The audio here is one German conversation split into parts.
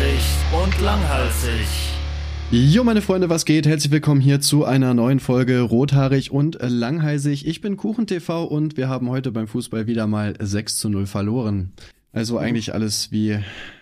Rothaarig und langhalsig. Jo, meine Freunde, was geht? Herzlich willkommen hier zu einer neuen Folge Rothaarig und Langhalsig. Ich bin KuchenTV und wir haben heute beim Fußball wieder mal 6 zu 0 verloren. Also eigentlich alles wie,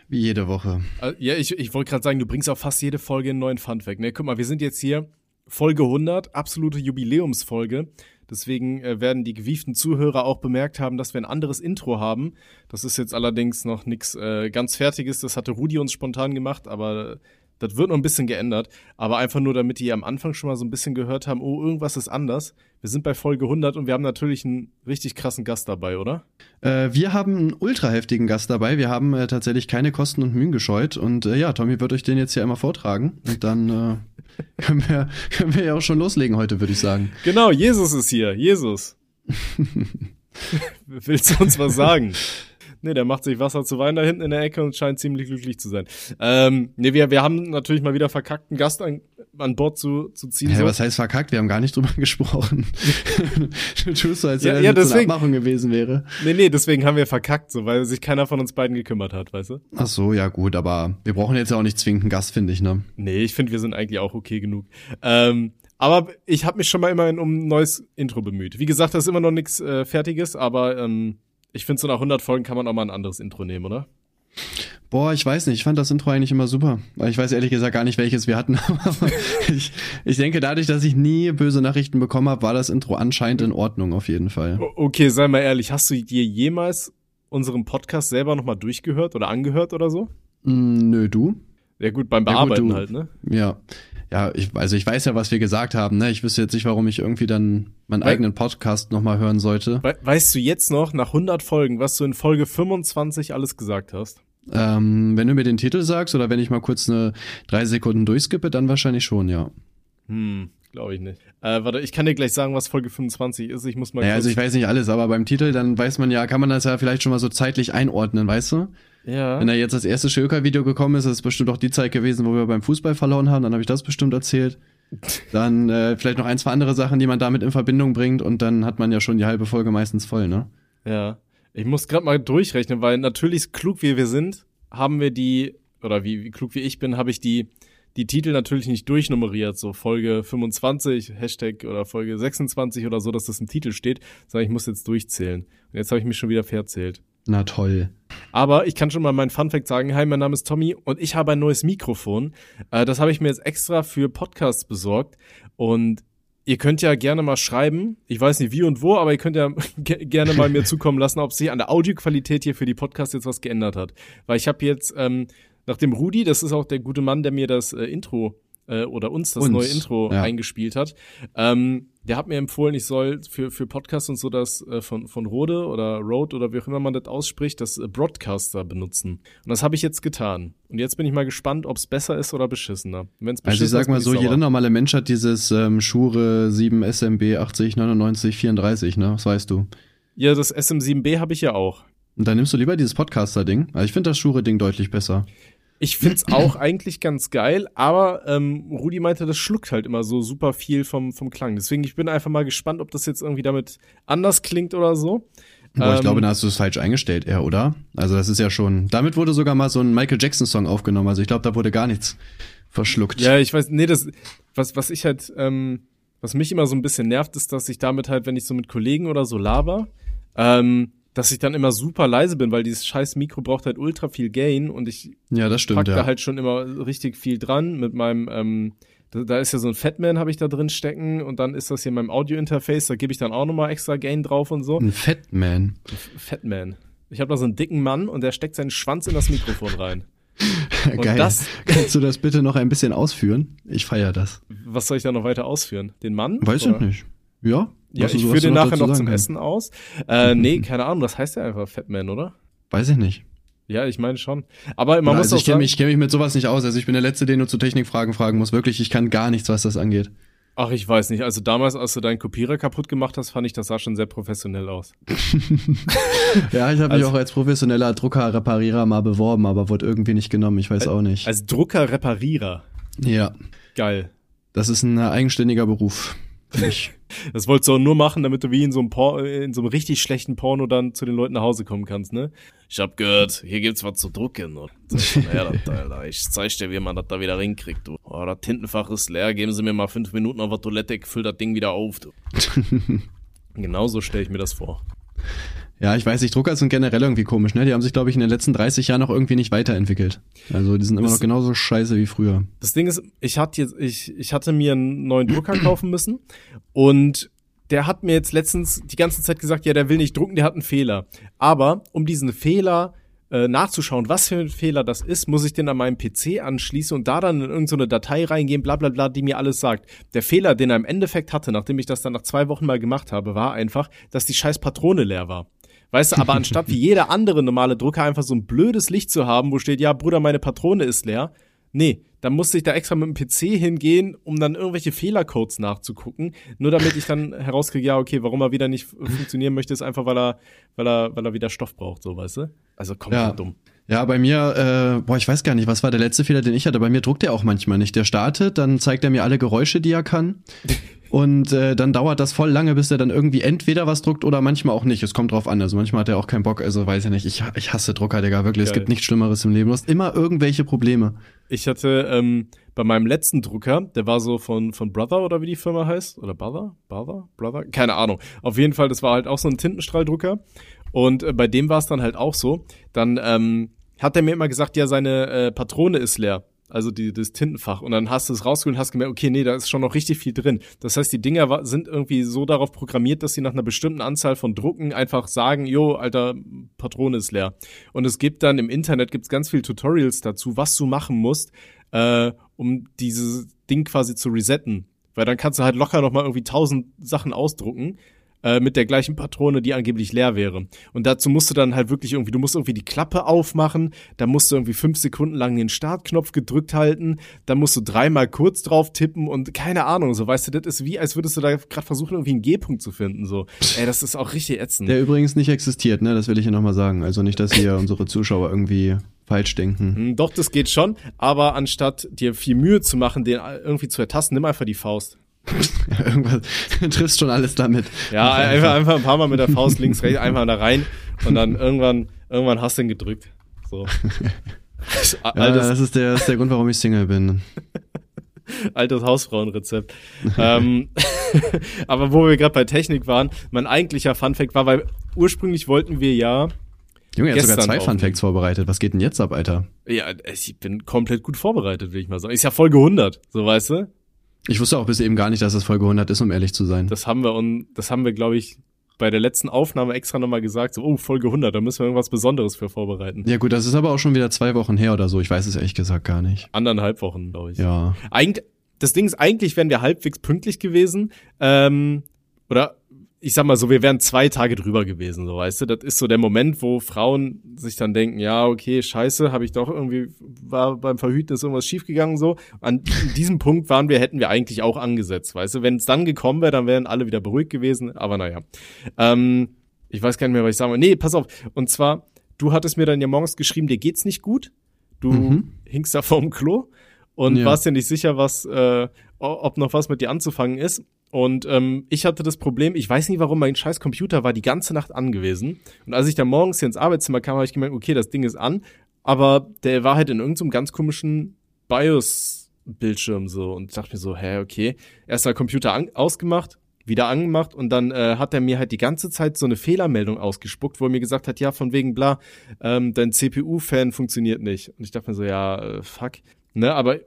wie jede Woche. Äh, Ja, ich, ich wollte gerade sagen, du bringst auch fast jede Folge einen neuen Fun Fact. Ne? Guck mal, wir sind jetzt hier Folge 100, absolute Jubiläumsfolge. Deswegen äh, werden die gewieften Zuhörer auch bemerkt haben, dass wir ein anderes Intro haben. Das ist jetzt allerdings noch nichts äh, ganz Fertiges. Das hatte Rudi uns spontan gemacht, aber das wird noch ein bisschen geändert. Aber einfach nur, damit die am Anfang schon mal so ein bisschen gehört haben, oh, irgendwas ist anders. Wir sind bei Folge 100 und wir haben natürlich einen richtig krassen Gast dabei, oder? Äh, wir haben einen ultra heftigen Gast dabei. Wir haben äh, tatsächlich keine Kosten und Mühen gescheut. Und äh, ja, Tommy wird euch den jetzt hier einmal vortragen. Und dann äh, können, wir, können wir ja auch schon loslegen heute, würde ich sagen. Genau, Jesus ist hier. Jesus. Willst du uns was sagen? Nee, der macht sich Wasser zu Wein da hinten in der Ecke und scheint ziemlich glücklich zu sein. Ähm, nee, wir, wir haben natürlich mal wieder verkackt, einen Gast an, an Bord zu, zu ziehen. Hä, so. was heißt verkackt? Wir haben gar nicht drüber gesprochen. du tust so, als Ja, wenn ja, das eine Abmachung gewesen wäre. Nee, nee, deswegen haben wir verkackt, so, weil sich keiner von uns beiden gekümmert hat, weißt du? Ach so, ja gut, aber wir brauchen jetzt ja auch nicht zwingend einen Gast, finde ich, ne? Nee, ich finde, wir sind eigentlich auch okay genug. Ähm, aber ich habe mich schon mal immerhin um ein neues Intro bemüht. Wie gesagt, das ist immer noch nichts äh, Fertiges, aber ähm, ich finde, so nach 100 Folgen kann man auch mal ein anderes Intro nehmen, oder? Boah, ich weiß nicht, ich fand das Intro eigentlich immer super. Ich weiß ehrlich gesagt gar nicht, welches wir hatten. Aber ich, ich denke, dadurch, dass ich nie böse Nachrichten bekommen habe, war das Intro anscheinend in Ordnung auf jeden Fall. Okay, sei mal ehrlich, hast du dir jemals unseren Podcast selber nochmal durchgehört oder angehört oder so? Mm, nö, du? Ja gut, beim Ja, gut, Bearbeiten halt, ne? Ja. Ja, ich, also ich weiß ja, was wir gesagt haben, ne? Ich wüsste jetzt nicht, warum ich irgendwie dann meinen Weil- eigenen Podcast nochmal hören sollte. We weißt du jetzt noch, nach 100 Folgen, was du in Folge 25 alles gesagt hast? Ähm, wenn du mir den Titel sagst oder wenn ich mal kurz eine drei Sekunden durchskippe, dann wahrscheinlich schon, ja. Hm, glaube ich nicht. Äh, warte, ich kann dir gleich sagen, was Folge 25 ist. Ich muss mal Naja, also ich weiß nicht alles, aber beim Titel, dann weiß man ja, kann man das ja vielleicht schon mal so zeitlich einordnen, weißt du? Ja. Wenn da jetzt das erste Schilker-Video gekommen ist, ist es bestimmt auch die Zeit gewesen, wo wir beim Fußball verloren haben, dann habe ich das bestimmt erzählt. Dann äh, vielleicht noch ein, zwei andere Sachen, die man damit in Verbindung bringt und dann hat man ja schon die halbe Folge meistens voll, ne? Ja. Ich muss gerade mal durchrechnen, weil natürlich klug wie wir sind, haben wir die, oder wie, wie klug wie ich bin, habe ich die, die Titel natürlich nicht durchnummeriert, so Folge 25, Hashtag oder Folge 26 oder so, dass das im Titel steht, sondern ich muss jetzt durchzählen. Und jetzt habe ich mich schon wieder verzählt. Na toll. Aber ich kann schon mal meinen Funfact sagen. Hi, mein Name ist Tommy und ich habe ein neues Mikrofon. Äh, das habe ich mir jetzt extra für Podcasts besorgt. Und ihr könnt ja gerne mal schreiben. Ich weiß nicht wie und wo, aber ihr könnt ja ge gerne mal mir zukommen lassen, ob sich an der Audioqualität hier für die Podcasts jetzt was geändert hat. Weil ich habe jetzt, ähm, nach dem Rudi, das ist auch der gute Mann, der mir das äh, Intro äh, oder uns das Uns, neue Intro ja. eingespielt hat. Ähm, der hat mir empfohlen, ich soll für, für Podcasts und so das äh, von, von Rode oder Rode oder wie auch immer man das ausspricht, das äh, Broadcaster benutzen. Und das habe ich jetzt getan. Und jetzt bin ich mal gespannt, ob es besser ist oder beschissener. Wenn es Also ich sag mal so, jeder normale Mensch hat dieses ähm, Shure 7 SMB 80 99 34, ne? Das weißt du. Ja, das SM7B habe ich ja auch. Und dann nimmst du lieber dieses Podcaster-Ding. Also ich finde das Shure-Ding deutlich besser. Ich find's auch eigentlich ganz geil, aber ähm, Rudi meinte, das schluckt halt immer so super viel vom, vom Klang. Deswegen, ich bin einfach mal gespannt, ob das jetzt irgendwie damit anders klingt oder so. Boah, ich Ähm, glaube, da hast du es falsch eingestellt, eher, oder? Also das ist ja schon. Damit wurde sogar mal so ein Michael Jackson-Song aufgenommen. Also ich glaube, da wurde gar nichts verschluckt. Ja, ich weiß, nee, das, was, was ich halt, ähm, was mich immer so ein bisschen nervt, ist, dass ich damit halt, wenn ich so mit Kollegen oder so laber, ähm, dass ich dann immer super leise bin, weil dieses scheiß Mikro braucht halt ultra viel Gain und ich ja das pack stimmt, da ja. halt schon immer richtig viel dran mit meinem, ähm, da, da ist ja so ein Fatman habe ich da drin stecken und dann ist das hier in meinem Audio-Interface, da gebe ich dann auch nochmal extra Gain drauf und so. Ein Fatman. Fatman. Ich habe da so einen dicken Mann und der steckt seinen Schwanz in das Mikrofon rein. Geil. das- Kannst du das bitte noch ein bisschen ausführen? Ich feier das. Was soll ich da noch weiter ausführen? Den Mann? Weiß Oder? ich nicht. Ja? Ja, Was ich führe den nachher noch zum kannst. Essen aus. Äh, nee, keine Ahnung, das heißt ja einfach Fatman, oder? Weiß ich nicht. Ja, ich meine schon. Aber man Oder muss also auch ich kenne mich, ich kenn mich mit sowas nicht aus. Also ich bin der Letzte, den du zu Technikfragen fragen musst. Wirklich, ich kann gar nichts, was das angeht. ach, ich weiß nicht. Also damals, als du deinen Kopierer kaputt gemacht hast, fand ich, das sah schon sehr professionell aus. Ja, ich habe mich Also- auch als professioneller Druckerreparierer mal beworben, aber wurde irgendwie nicht genommen. Ich weiß auch nicht. Als Drucker-Reparierer. ja, Geil. das ist ein eigenständiger Beruf. Ich, Das wolltest du auch nur machen, damit du wie in so einem, Por in so einem richtig schlechten Porno dann zu den Leuten nach Hause kommen kannst, ne? Ich hab gehört, hier gibt's was zu drucken. Und ja, das, Alter, ich zeig dir, wie man das da wieder hinkriegt, du. Oh, das Tintenfach ist leer, geben Sie mir mal fünf Minuten auf der Toilette, ich füll das Ding wieder auf, du. Genauso stelle ich mir das vor. Ja, ich weiß nicht, Drucker sind generell irgendwie komisch, ne? Die haben sich, glaube ich, in den letzten 30 Jahren noch irgendwie nicht weiterentwickelt. Also die sind immer noch genauso scheiße wie früher. Das Ding ist, ich hatte jetzt, ich, ich hatte mir einen neuen Drucker kaufen müssen und der hat mir jetzt letztens die ganze Zeit gesagt, ja, der will nicht drucken, der hat einen Fehler. Aber um diesen Fehler äh, nachzuschauen, was für ein Fehler das ist, muss ich den an meinem PC anschließen und da dann in irgendeine Datei reingehen, bla bla bla, die mir alles sagt. Der Fehler, den er im Endeffekt hatte, nachdem ich das dann nach zwei Wochen mal gemacht habe, war einfach, dass die scheiß Patrone leer war. Weißt du, aber anstatt wie jeder andere normale Drucker einfach so ein blödes Licht zu haben, wo steht, ja, Bruder, meine Patrone ist leer. Nee, dann musste ich da extra mit dem PC hingehen, um dann irgendwelche Fehlercodes nachzugucken, nur damit ich dann herauskriege, ja, okay, warum er wieder nicht funktionieren möchte, ist einfach, weil er, weil er, weil er wieder Stoff braucht, so, weißt du? Also komplett Ja. dumm. Ja, bei mir, äh, boah, ich weiß gar nicht, was war der letzte Fehler, den ich hatte. Bei mir druckt er auch manchmal nicht. Der startet, dann zeigt er mir alle Geräusche, die er kann. Und äh, dann dauert das voll lange, bis er dann irgendwie entweder was druckt oder manchmal auch nicht. Es kommt drauf an. Also manchmal hat er auch keinen Bock. Also weiß ich nicht. Ich, ich hasse Drucker, Digga, wirklich. Es Geil. gibt nichts Schlimmeres im Leben. Du hast immer irgendwelche Probleme. Ich hatte ähm, bei meinem letzten Drucker, der war so von, von Brother oder wie die Firma heißt, oder Brother, Brother, Brother, keine Ahnung. Auf jeden Fall, das war halt auch so ein Tintenstrahldrucker. Und äh, bei dem war es dann halt auch so. Dann ähm, hat er mir immer gesagt, ja, seine äh, Patrone ist leer. Also die, das Tintenfach. Und dann hast du es rausgeholt und hast gemerkt, okay, nee, da ist schon noch richtig viel drin. Das heißt, die Dinger sind irgendwie so darauf programmiert, dass sie nach einer bestimmten Anzahl von Drucken einfach sagen, jo, alter, Patrone ist leer. Und es gibt dann im Internet gibt's ganz viele Tutorials dazu, was du machen musst, äh, um dieses Ding quasi zu resetten. Weil dann kannst du halt locker noch mal irgendwie tausend Sachen ausdrucken äh, mit der gleichen Patrone, die angeblich leer wäre. Und dazu musst du dann halt wirklich irgendwie, du musst irgendwie die Klappe aufmachen, dann musst du irgendwie fünf Sekunden lang den Startknopf gedrückt halten, dann musst du dreimal kurz drauf tippen und keine Ahnung, so weißt du, das ist wie, als würdest du da gerade versuchen, irgendwie einen G-Punkt zu finden. So, ey, das ist auch richtig ätzend. Der übrigens nicht existiert, ne? Das will ich hier nochmal sagen. Also nicht, dass hier unsere Zuschauer irgendwie falsch denken. Hm, Doch, das geht schon, aber anstatt dir viel Mühe zu machen, den irgendwie zu ertasten, nimm einfach die Faust. Irgendwas triffst schon alles damit. Ja, einfach, einfach ein paar Mal mit der Faust links, rechts, einfach da rein und dann irgendwann, irgendwann hast du ihn gedrückt. So. Ja, altes, das ist der, das ist der Grund, warum ich Single bin. altes Hausfrauenrezept. ähm, aber wo wir gerade bei Technik waren, mein eigentlicher Funfact war, weil ursprünglich wollten wir ja, Junge, er hat sogar zwei Fun aufnehmen. Facts vorbereitet. Was geht denn jetzt ab, Alter? ja, ich bin komplett gut vorbereitet, will ich mal sagen. Ist ja Folge 100, so weißt du? Ich wusste auch bis eben gar nicht, dass es Folge 100 ist, um ehrlich zu sein. Das haben wir und das haben wir, glaube ich, bei der letzten Aufnahme extra nochmal gesagt, so, oh, Folge 100, da müssen wir irgendwas Besonderes für vorbereiten. ja gut, das ist aber auch schon wieder zwei Wochen her oder so. Ich weiß es ehrlich gesagt gar nicht. Anderthalb Wochen, glaube ich. Ja. Eigentlich, das Ding ist, eigentlich wären wir halbwegs pünktlich gewesen. Ähm, oder ich sag mal so, wir wären zwei Tage drüber gewesen, so weißt du. Das ist so der Moment, wo Frauen sich dann denken, ja, okay, scheiße, habe ich doch irgendwie, war beim Verhüten ist irgendwas schiefgegangen so. An diesem Punkt waren wir, hätten wir eigentlich auch angesetzt, weißt du. Wenn es dann gekommen wäre, dann wären alle wieder beruhigt gewesen, aber naja. Ähm, ich weiß gar nicht mehr, was ich sagen will. Nee, pass auf. Und zwar, du hattest mir dann ja morgens geschrieben, dir geht's nicht gut. Du Mhm. hingst da vorm Klo und Ja. warst dir nicht sicher, was, äh, ob noch was mit dir anzufangen ist. Und ähm, ich hatte das Problem, ich weiß nicht warum, mein scheiß Computer war die ganze Nacht angewiesen. Und als ich dann morgens hier ins Arbeitszimmer kam, habe ich gemerkt, okay, das Ding ist an, aber der war halt in irgendeinem ganz komischen BIOS-Bildschirm so. Und ich dachte mir so, hä, okay. Erst mal Computer an ausgemacht, wieder angemacht und dann äh, hat er mir halt die ganze Zeit so eine Fehlermeldung ausgespuckt, wo er mir gesagt hat, ja, von wegen bla, ähm, dein CPU-Fan funktioniert nicht. Und ich dachte mir so, ja, äh, fuck. Ne, aber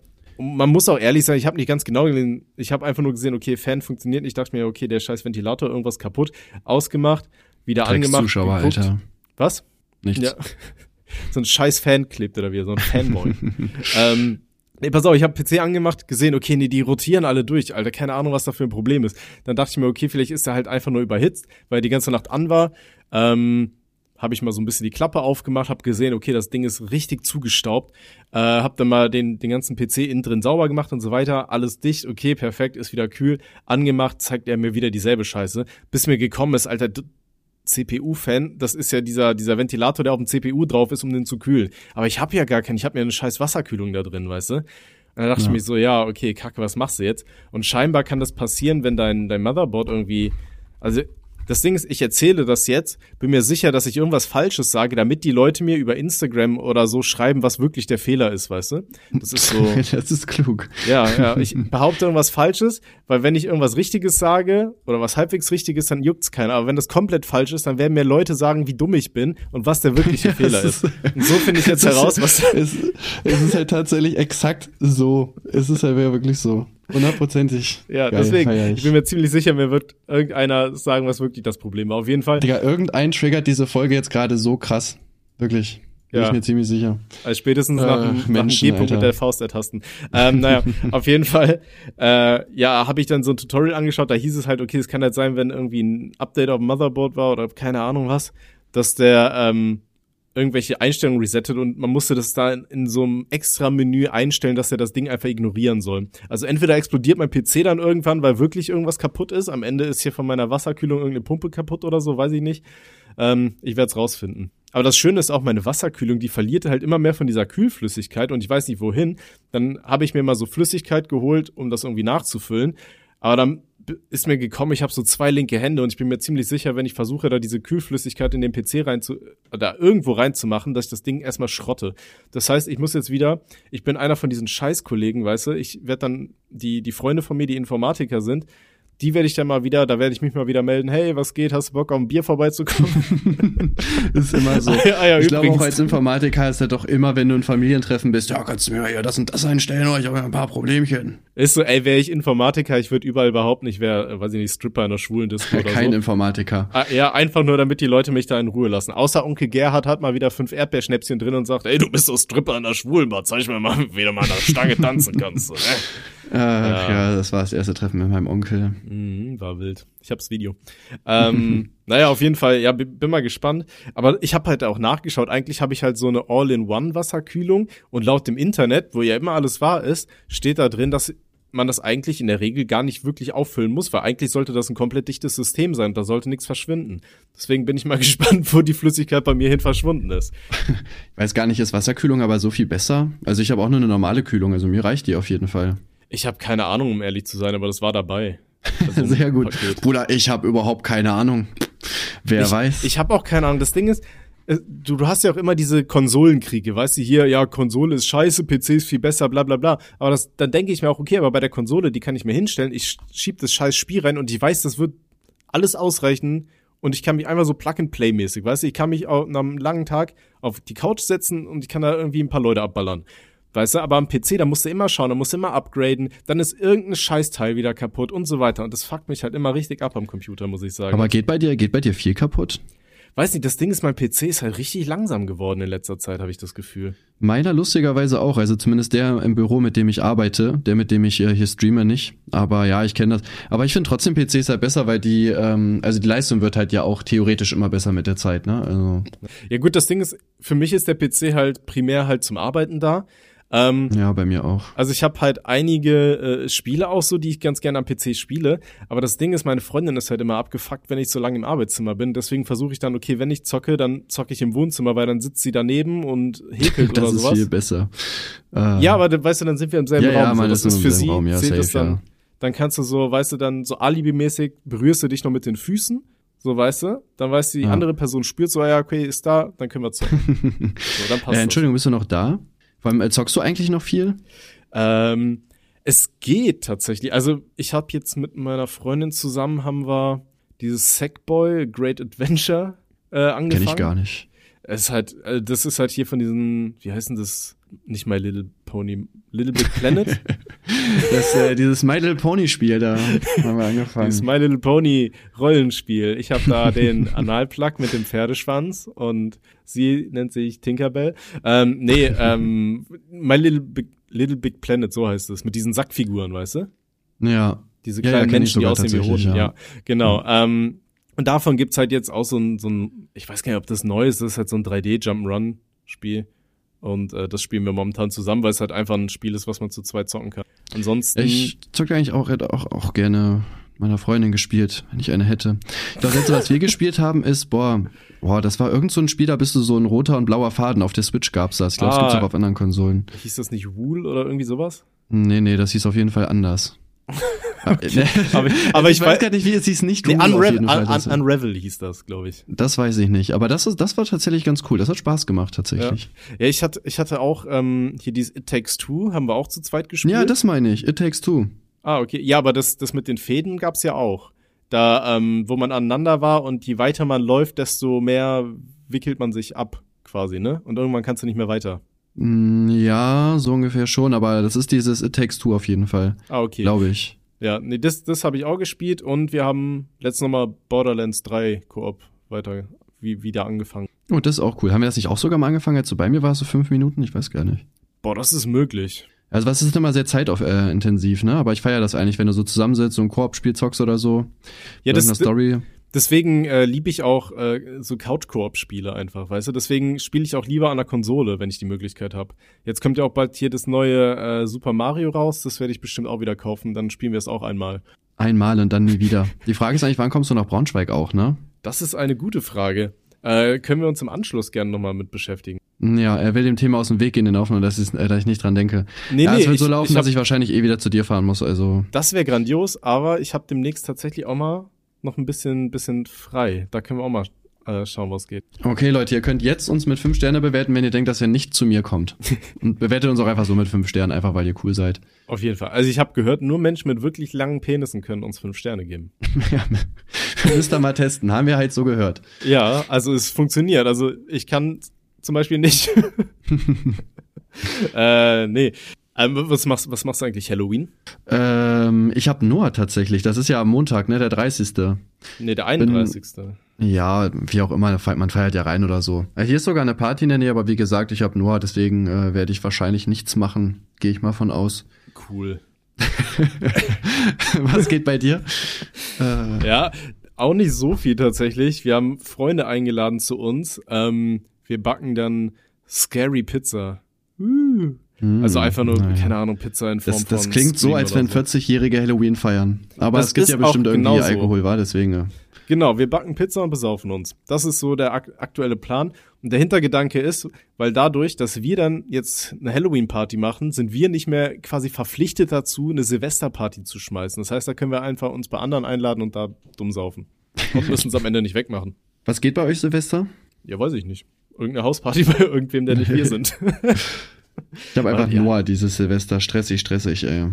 man muss auch ehrlich sein, ich habe nicht ganz genau gelesen, ich habe einfach nur gesehen, okay, Fan funktioniert nicht. Ich dachte mir, okay, der scheiß Ventilator, irgendwas kaputt, ausgemacht, wieder angemacht. Zuschauer, geguckt. Alter. Was? Nichts. Ja. so ein scheiß Fan klebt da wieder, so ein Fanboy. ähm, nee, pass auf, ich habe PC angemacht, gesehen, okay, nee, die rotieren alle durch, Alter, keine Ahnung, was da für ein Problem ist. Dann dachte ich mir, okay, vielleicht ist er halt einfach nur überhitzt, weil er die ganze Nacht an war. Ähm, habe ich mal so ein bisschen die Klappe aufgemacht, habe gesehen, okay, das Ding ist richtig zugestaubt. Äh, habe dann mal den, den ganzen PC innen drin sauber gemacht und so weiter. Alles dicht, okay, perfekt, ist wieder kühl. Angemacht, zeigt er mir wieder dieselbe Scheiße. Bis mir gekommen ist, Alter, CPU-Fan, das ist ja dieser, dieser Ventilator, der auf dem CPU drauf ist, um den zu kühlen. Aber ich habe ja gar keinen, ich habe mir eine scheiß Wasserkühlung da drin, weißt du? Und dann dachte Ja. ich mir so, ja, okay, kacke, was machst du jetzt? Und scheinbar kann das passieren, wenn dein, dein Motherboard irgendwie, also das Ding ist, ich erzähle das jetzt, bin mir sicher, dass ich irgendwas Falsches sage, damit die Leute mir über Instagram oder so schreiben, was wirklich der Fehler ist, weißt du? Das ist so. das ist klug. Ja, ja, ich behaupte irgendwas Falsches, weil wenn ich irgendwas Richtiges sage oder was halbwegs Richtiges, dann juckt's keiner. Aber wenn das komplett falsch ist, dann werden mir Leute sagen, wie dumm ich bin und was der wirkliche Ja, Fehler ist. Und so finde ich jetzt heraus, was. Es, es ist halt tatsächlich exakt so. Es ist halt wirklich so. Hundertprozentig. Ja, Geil, deswegen, feier ich bin mir ziemlich sicher, mir wird irgendeiner sagen, was wirklich das Problem war. Auf jeden Fall, Digga, irgendein triggert diese Folge jetzt gerade so krass. Wirklich. Bin Ja. ich mir ziemlich sicher. also spätestens Äh, nach, dem- nach dem Menschen, G-Punkt mit der Faust ertasten. Ähm, naja, auf jeden Fall, äh, ja, habe ich dann so ein Tutorial angeschaut, da hieß es halt, okay, es kann halt sein, wenn irgendwie ein Update auf dem Motherboard war oder keine Ahnung was, dass der ähm, irgendwelche Einstellungen resettet und man musste das da in, so einem extra Menü einstellen, dass er das Ding einfach ignorieren soll. Also entweder explodiert mein PC dann irgendwann, weil wirklich irgendwas kaputt ist. Am Ende ist hier von meiner Wasserkühlung irgendeine Pumpe kaputt oder so, weiß ich nicht. Ähm, ich werde es rausfinden. Aber das Schöne ist auch, meine Wasserkühlung, die verliert halt immer mehr von dieser Kühlflüssigkeit und ich weiß nicht wohin. Dann habe ich mir mal so Flüssigkeit geholt, um das irgendwie nachzufüllen. Aber dann ist mir gekommen, ich habe so zwei linke Hände und ich bin mir ziemlich sicher, wenn ich versuche, da diese Kühlflüssigkeit in den PC rein zu, oder irgendwo reinzumachen, dass ich das Ding erstmal schrotte. Das heißt, ich muss jetzt wieder, ich bin einer von diesen Scheißkollegen, weißt du, ich werde dann, die, die Freunde von mir, die Informatiker sind, die werde ich dann mal wieder, da werde ich mich mal wieder melden, hey, was geht, hast du Bock auf ein Bier vorbeizukommen? ist immer so. Ah, ja, ja, ich glaube auch als Informatiker ist ja doch immer, wenn du in Familientreffen bist, ja, kannst du mir hier das und das einstellen, oder ich habe ja ein paar Problemchen. Ist so, ey, wäre ich Informatiker, ich würde überall behaupten, ich wäre, äh, weiß ich nicht, Stripper in der schwulen Disco oder Kein so. Informatiker. Ah, Ja, einfach nur, damit die Leute mich da in Ruhe lassen. Außer Onkel Gerhard hat mal wieder fünf Erdbeerschnäpschen drin und sagt, ey, du bist so Stripper in der Schwulenbar, zeig mir mal, wie du mal an der Stange tanzen kannst. Ach ja. das war das erste Treffen mit meinem Onkel. Mhm, war wild. Ich hab's Video. Ähm, naja, auf jeden Fall, ja, bi- bin mal gespannt. Aber ich habe halt auch nachgeschaut. Eigentlich habe ich halt so eine All-in-One-Wasserkühlung und laut dem Internet, wo ja immer alles wahr ist, steht da drin, dass man das eigentlich in der Regel gar nicht wirklich auffüllen muss, weil eigentlich sollte das ein komplett dichtes System sein. Da sollte nichts verschwinden. Deswegen bin ich mal gespannt, wo die Flüssigkeit bei mir hin verschwunden ist. Ich weiß gar nicht, ist Wasserkühlung aber so viel besser? Also ich habe auch nur eine normale Kühlung, also mir reicht die auf jeden Fall. Ich habe keine Ahnung, um ehrlich zu sein, aber das war dabei. Also ein Sehr gut. Paket. Bruder, ich habe überhaupt keine Ahnung. Wer ich, weiß? Ich habe auch keine Ahnung. Das Ding ist, äh, du, du hast ja auch immer diese Konsolenkriege, weißt du, hier, ja, Konsole ist scheiße, PC ist viel besser, bla bla bla. Aber das, dann denke ich mir auch, okay, aber bei der Konsole, die kann ich mir hinstellen, ich schieb das scheiß Spiel rein und ich weiß, das wird alles ausreichen und ich kann mich einfach so Plug-and-Play-mäßig, weißt du, ich kann mich auch nach einem langen Tag auf die Couch setzen und ich kann da irgendwie ein paar Leute abballern. Weißt du, aber am PC, da musst du immer schauen, da musst du immer upgraden, dann ist irgendein Scheißteil wieder kaputt und so weiter. Und das fuckt mich halt immer richtig ab am Computer, muss ich sagen. aber geht bei dir, geht bei dir viel kaputt? Weiß nicht, das Ding ist, mein PC ist halt richtig langsam geworden in letzter Zeit, habe ich das Gefühl. Meiner lustigerweise auch, also zumindest der im Büro, mit dem ich arbeite, der mit dem ich äh, hier streame nicht. Aber ja, ich kenne das. Aber ich finde trotzdem PCs halt besser, weil die, ähm, also die Leistung wird halt ja auch theoretisch immer besser mit der Zeit, ne? Also Ja gut, das Ding ist, für mich ist der PC halt primär halt zum Arbeiten da. Ähm, ja, bei mir auch. also ich habe halt einige äh, Spiele auch so, die ich ganz gerne am PC spiele. Aber das Ding ist, meine Freundin ist halt immer abgefuckt, wenn ich so lange im Arbeitszimmer bin. Deswegen versuche ich dann, okay, wenn ich zocke, dann zocke ich im Wohnzimmer, weil dann sitzt sie daneben und häkelt Das oder ist sowas. viel besser. Äh, Ja, aber weißt du, dann sind wir im selben Ja, ja, Raum. man so. ist Das ist für sie, Raum, ja, zählt das safe, dann, ja. dann kannst du so, weißt du, dann so alibimäßig berührst du dich noch mit den Füßen, so weißt du, dann weißt du, die Ja. andere Person spürt so, ja, okay, ist da, dann können wir zocken. so, dann passt äh, Entschuldigung, bist du noch da? Vor allem, äh, zockst du eigentlich noch viel? Ähm, es geht tatsächlich. Also, ich habe jetzt mit meiner Freundin zusammen, haben wir dieses Sackboy Great Adventure äh, angefangen. Kenn ich gar nicht. Es ist halt, äh, das ist halt hier von diesen, wie heißen das? Nicht My Little Pony, Little Big Planet? Das, äh, dieses My Little Pony Spiel, da haben wir angefangen. Dieses My Little Pony Rollenspiel. Ich habe da den Analplug mit dem Pferdeschwanz und sie nennt sich Tinkerbell. Ähm, nee, ähm, My Little Big, Little Big Planet, so heißt es, mit diesen Sackfiguren, weißt du? ja. Diese Ja, ja, kleinen ich Menschen, die aussehen wie Hoden. Ja. ja. genau. Ähm, und davon gibt's halt jetzt auch so ein, so ein, ich weiß gar nicht, ob das neu ist, das ist halt so ein 3D-Jump'n'Run-Spiel. Und äh, das spielen wir momentan zusammen, weil es halt einfach ein Spiel ist, was man zu zweit zocken kann. Ansonsten. Ich zocke eigentlich auch, hätte auch, auch gerne meiner Freundin gespielt, wenn ich eine hätte. Das letzte, was wir gespielt haben, ist, boah, boah, das war irgend so ein Spiel, da bist du so ein roter und blauer Faden. Auf der Switch gab's das. Ich glaube, es Ah. gibt's auch auf anderen Konsolen. hieß das nicht Wool oder irgendwie sowas? Nee, nee, das hieß auf jeden Fall anders. aber, aber, ich, ich weiß gar nicht, wie es hieß nicht. Nee, Unravel, Un Unravel hieß das, glaube ich. Das weiß ich nicht, aber das, das war tatsächlich ganz cool. Das hat Spaß gemacht, tatsächlich. Ja, ja ich, hatte, ich hatte auch ähm, hier dieses It Takes Two, haben wir auch zu zweit gespielt. Ja, das meine ich, It Takes Two. Ah, okay. Ja, aber das, das mit den Fäden gab's ja auch. Da, ähm, wo man aneinander war und je weiter man läuft, desto mehr wickelt man sich ab, quasi, ne? Und irgendwann kannst du nicht mehr weiter. Mm, ja, so ungefähr schon, aber das ist dieses It Takes Two auf jeden Fall. Ah, okay. Glaube ich. Ja, nee, das, das habe ich auch gespielt und wir haben letztes Mal Borderlands 3 Koop weiter wie, wieder angefangen. Oh, das ist auch cool. Haben wir das nicht auch sogar mal angefangen, als du bei mir warst, so fünf Minuten? Ich weiß gar nicht. Boah, das ist möglich. Also was ist immer sehr zeitintensiv, ne? Aber ich feiere das eigentlich, wenn du so zusammensitzt, so ein Koop-Spiel zockst oder so. Ja, das, eine Story. Deswegen äh, liebe ich auch äh, so Couch-Koop-Spiele einfach, weißt du? Deswegen spiele ich auch lieber an der Konsole, wenn ich die Möglichkeit habe. Jetzt kommt ja auch bald hier das neue äh, Super Mario raus, das werde ich bestimmt auch wieder kaufen, dann spielen wir es auch einmal. Einmal und dann nie wieder. Die Frage ist eigentlich, wann kommst du nach Braunschweig auch, ne? Das ist eine gute Frage. Äh, können wir uns im Anschluss gerne nochmal mit beschäftigen. Ja, er will dem Thema aus dem Weg gehen in der Hoffnung, dass, ich, äh, dass ich nicht dran denke. Nee, ja, nee, es wird ich, so laufen, ich hab, dass ich wahrscheinlich eh wieder zu dir fahren muss, also. Das wäre grandios, aber ich habe demnächst tatsächlich auch mal noch ein bisschen, bisschen frei. Da können wir auch mal äh, schauen, was geht. Okay, Leute, ihr könnt jetzt uns mit fünf Sterne bewerten, wenn ihr denkt, dass ihr nicht zu mir kommt. Und bewertet uns auch einfach so mit fünf Sternen, einfach weil ihr cool seid. Auf jeden Fall. Also ich habe gehört, nur Menschen mit wirklich langen Penissen können uns fünf Sterne geben. ja, müsst ihr mal testen. Haben wir halt so gehört. Ja, also es funktioniert. Also ich kann zum Beispiel nicht. äh, nee. Ähm, was, machst, was machst du eigentlich Halloween? Ähm, ich habe Noah tatsächlich. Das ist ja am Montag, ne? Der 30. Nee, der 31. Bin, ja, wie auch immer, man feiert ja rein oder so. Hier ist sogar eine Party in der Nähe, aber wie gesagt, ich habe Noah, deswegen äh, werde ich wahrscheinlich nichts machen. Gehe ich mal von aus. Cool. was geht bei dir? Äh, ja, auch nicht so viel tatsächlich. Wir haben Freunde eingeladen zu uns. Ähm, wir backen dann Scary Pizza. Uh. Also einfach nur, naja. keine Ahnung, Pizza in Form das, das von. Das klingt so, als wenn 40-Jährige Halloween feiern. Aber das es gibt ja bestimmt irgendwie genauso. Alkohol, war deswegen. Ja. Genau, wir backen Pizza und besaufen uns. Das ist so der ak aktuelle Plan. Und der Hintergedanke ist, weil dadurch, dass wir dann jetzt eine Halloween-Party machen, sind wir nicht mehr quasi verpflichtet dazu, eine Silvesterparty zu schmeißen. Das heißt, da können wir einfach uns bei anderen einladen und da dumm saufen. Und müssen es am Ende nicht wegmachen. Was geht bei euch Silvester? Ja, weiß ich nicht. Irgendeine Hausparty bei irgendwem, der nicht wir sind. Ich habe einfach ja. Noah dieses Silvester. Stressig, stressig, ey.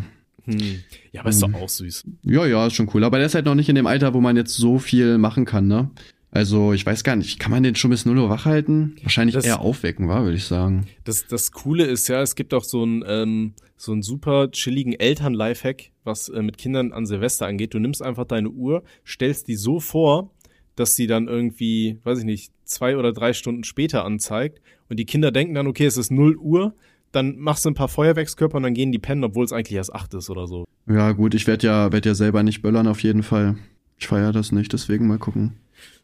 Hm. Ja, aber ist doch auch süß. Ja, ja, ist schon cool. Aber der ist halt noch nicht in dem Alter, wo man jetzt so viel machen kann, ne? Also, ich weiß gar nicht, kann man den schon bis 0 Uhr wach halten? Wahrscheinlich das, eher aufwecken, war, würde ich sagen. Das, das Coole ist ja, es gibt auch so einen, ähm, so einen super chilligen Eltern-Lifehack, was äh, mit Kindern an Silvester angeht. Du nimmst einfach deine Uhr, stellst die so vor, dass sie dann irgendwie, weiß ich nicht, zwei oder drei Stunden später anzeigt und die Kinder denken dann, okay, es ist 0 Uhr, dann machst du ein paar Feuerwerkskörper und dann gehen die pennen, obwohl es eigentlich erst acht ist oder so. Ja, gut, ich werde ja, werd ja selber nicht böllern auf jeden Fall. Ich feiere das nicht, deswegen mal gucken.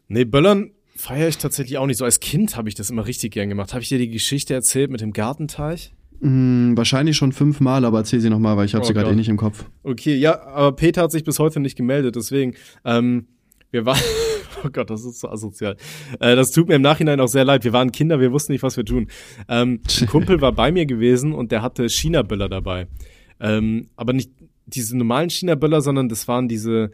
Nee, böllern feiere ich tatsächlich auch nicht. So als Kind habe ich das immer richtig gern gemacht. Habe ich dir die Geschichte erzählt mit dem Gartenteich? Hm, wahrscheinlich schon fünfmal, aber erzähl sie nochmal, weil ich habe oh sie gerade eh nicht im Kopf. Okay, ja, aber Peter hat sich bis heute nicht gemeldet, deswegen, ähm, wir waren, oh Gott, das ist so asozial. Äh, das tut mir im Nachhinein auch sehr leid. Wir waren Kinder, wir wussten nicht, was wir tun. Ähm, ein Kumpel war bei mir gewesen und der hatte China-Böller dabei. Ähm, aber nicht diese normalen China-Böller, sondern das waren diese,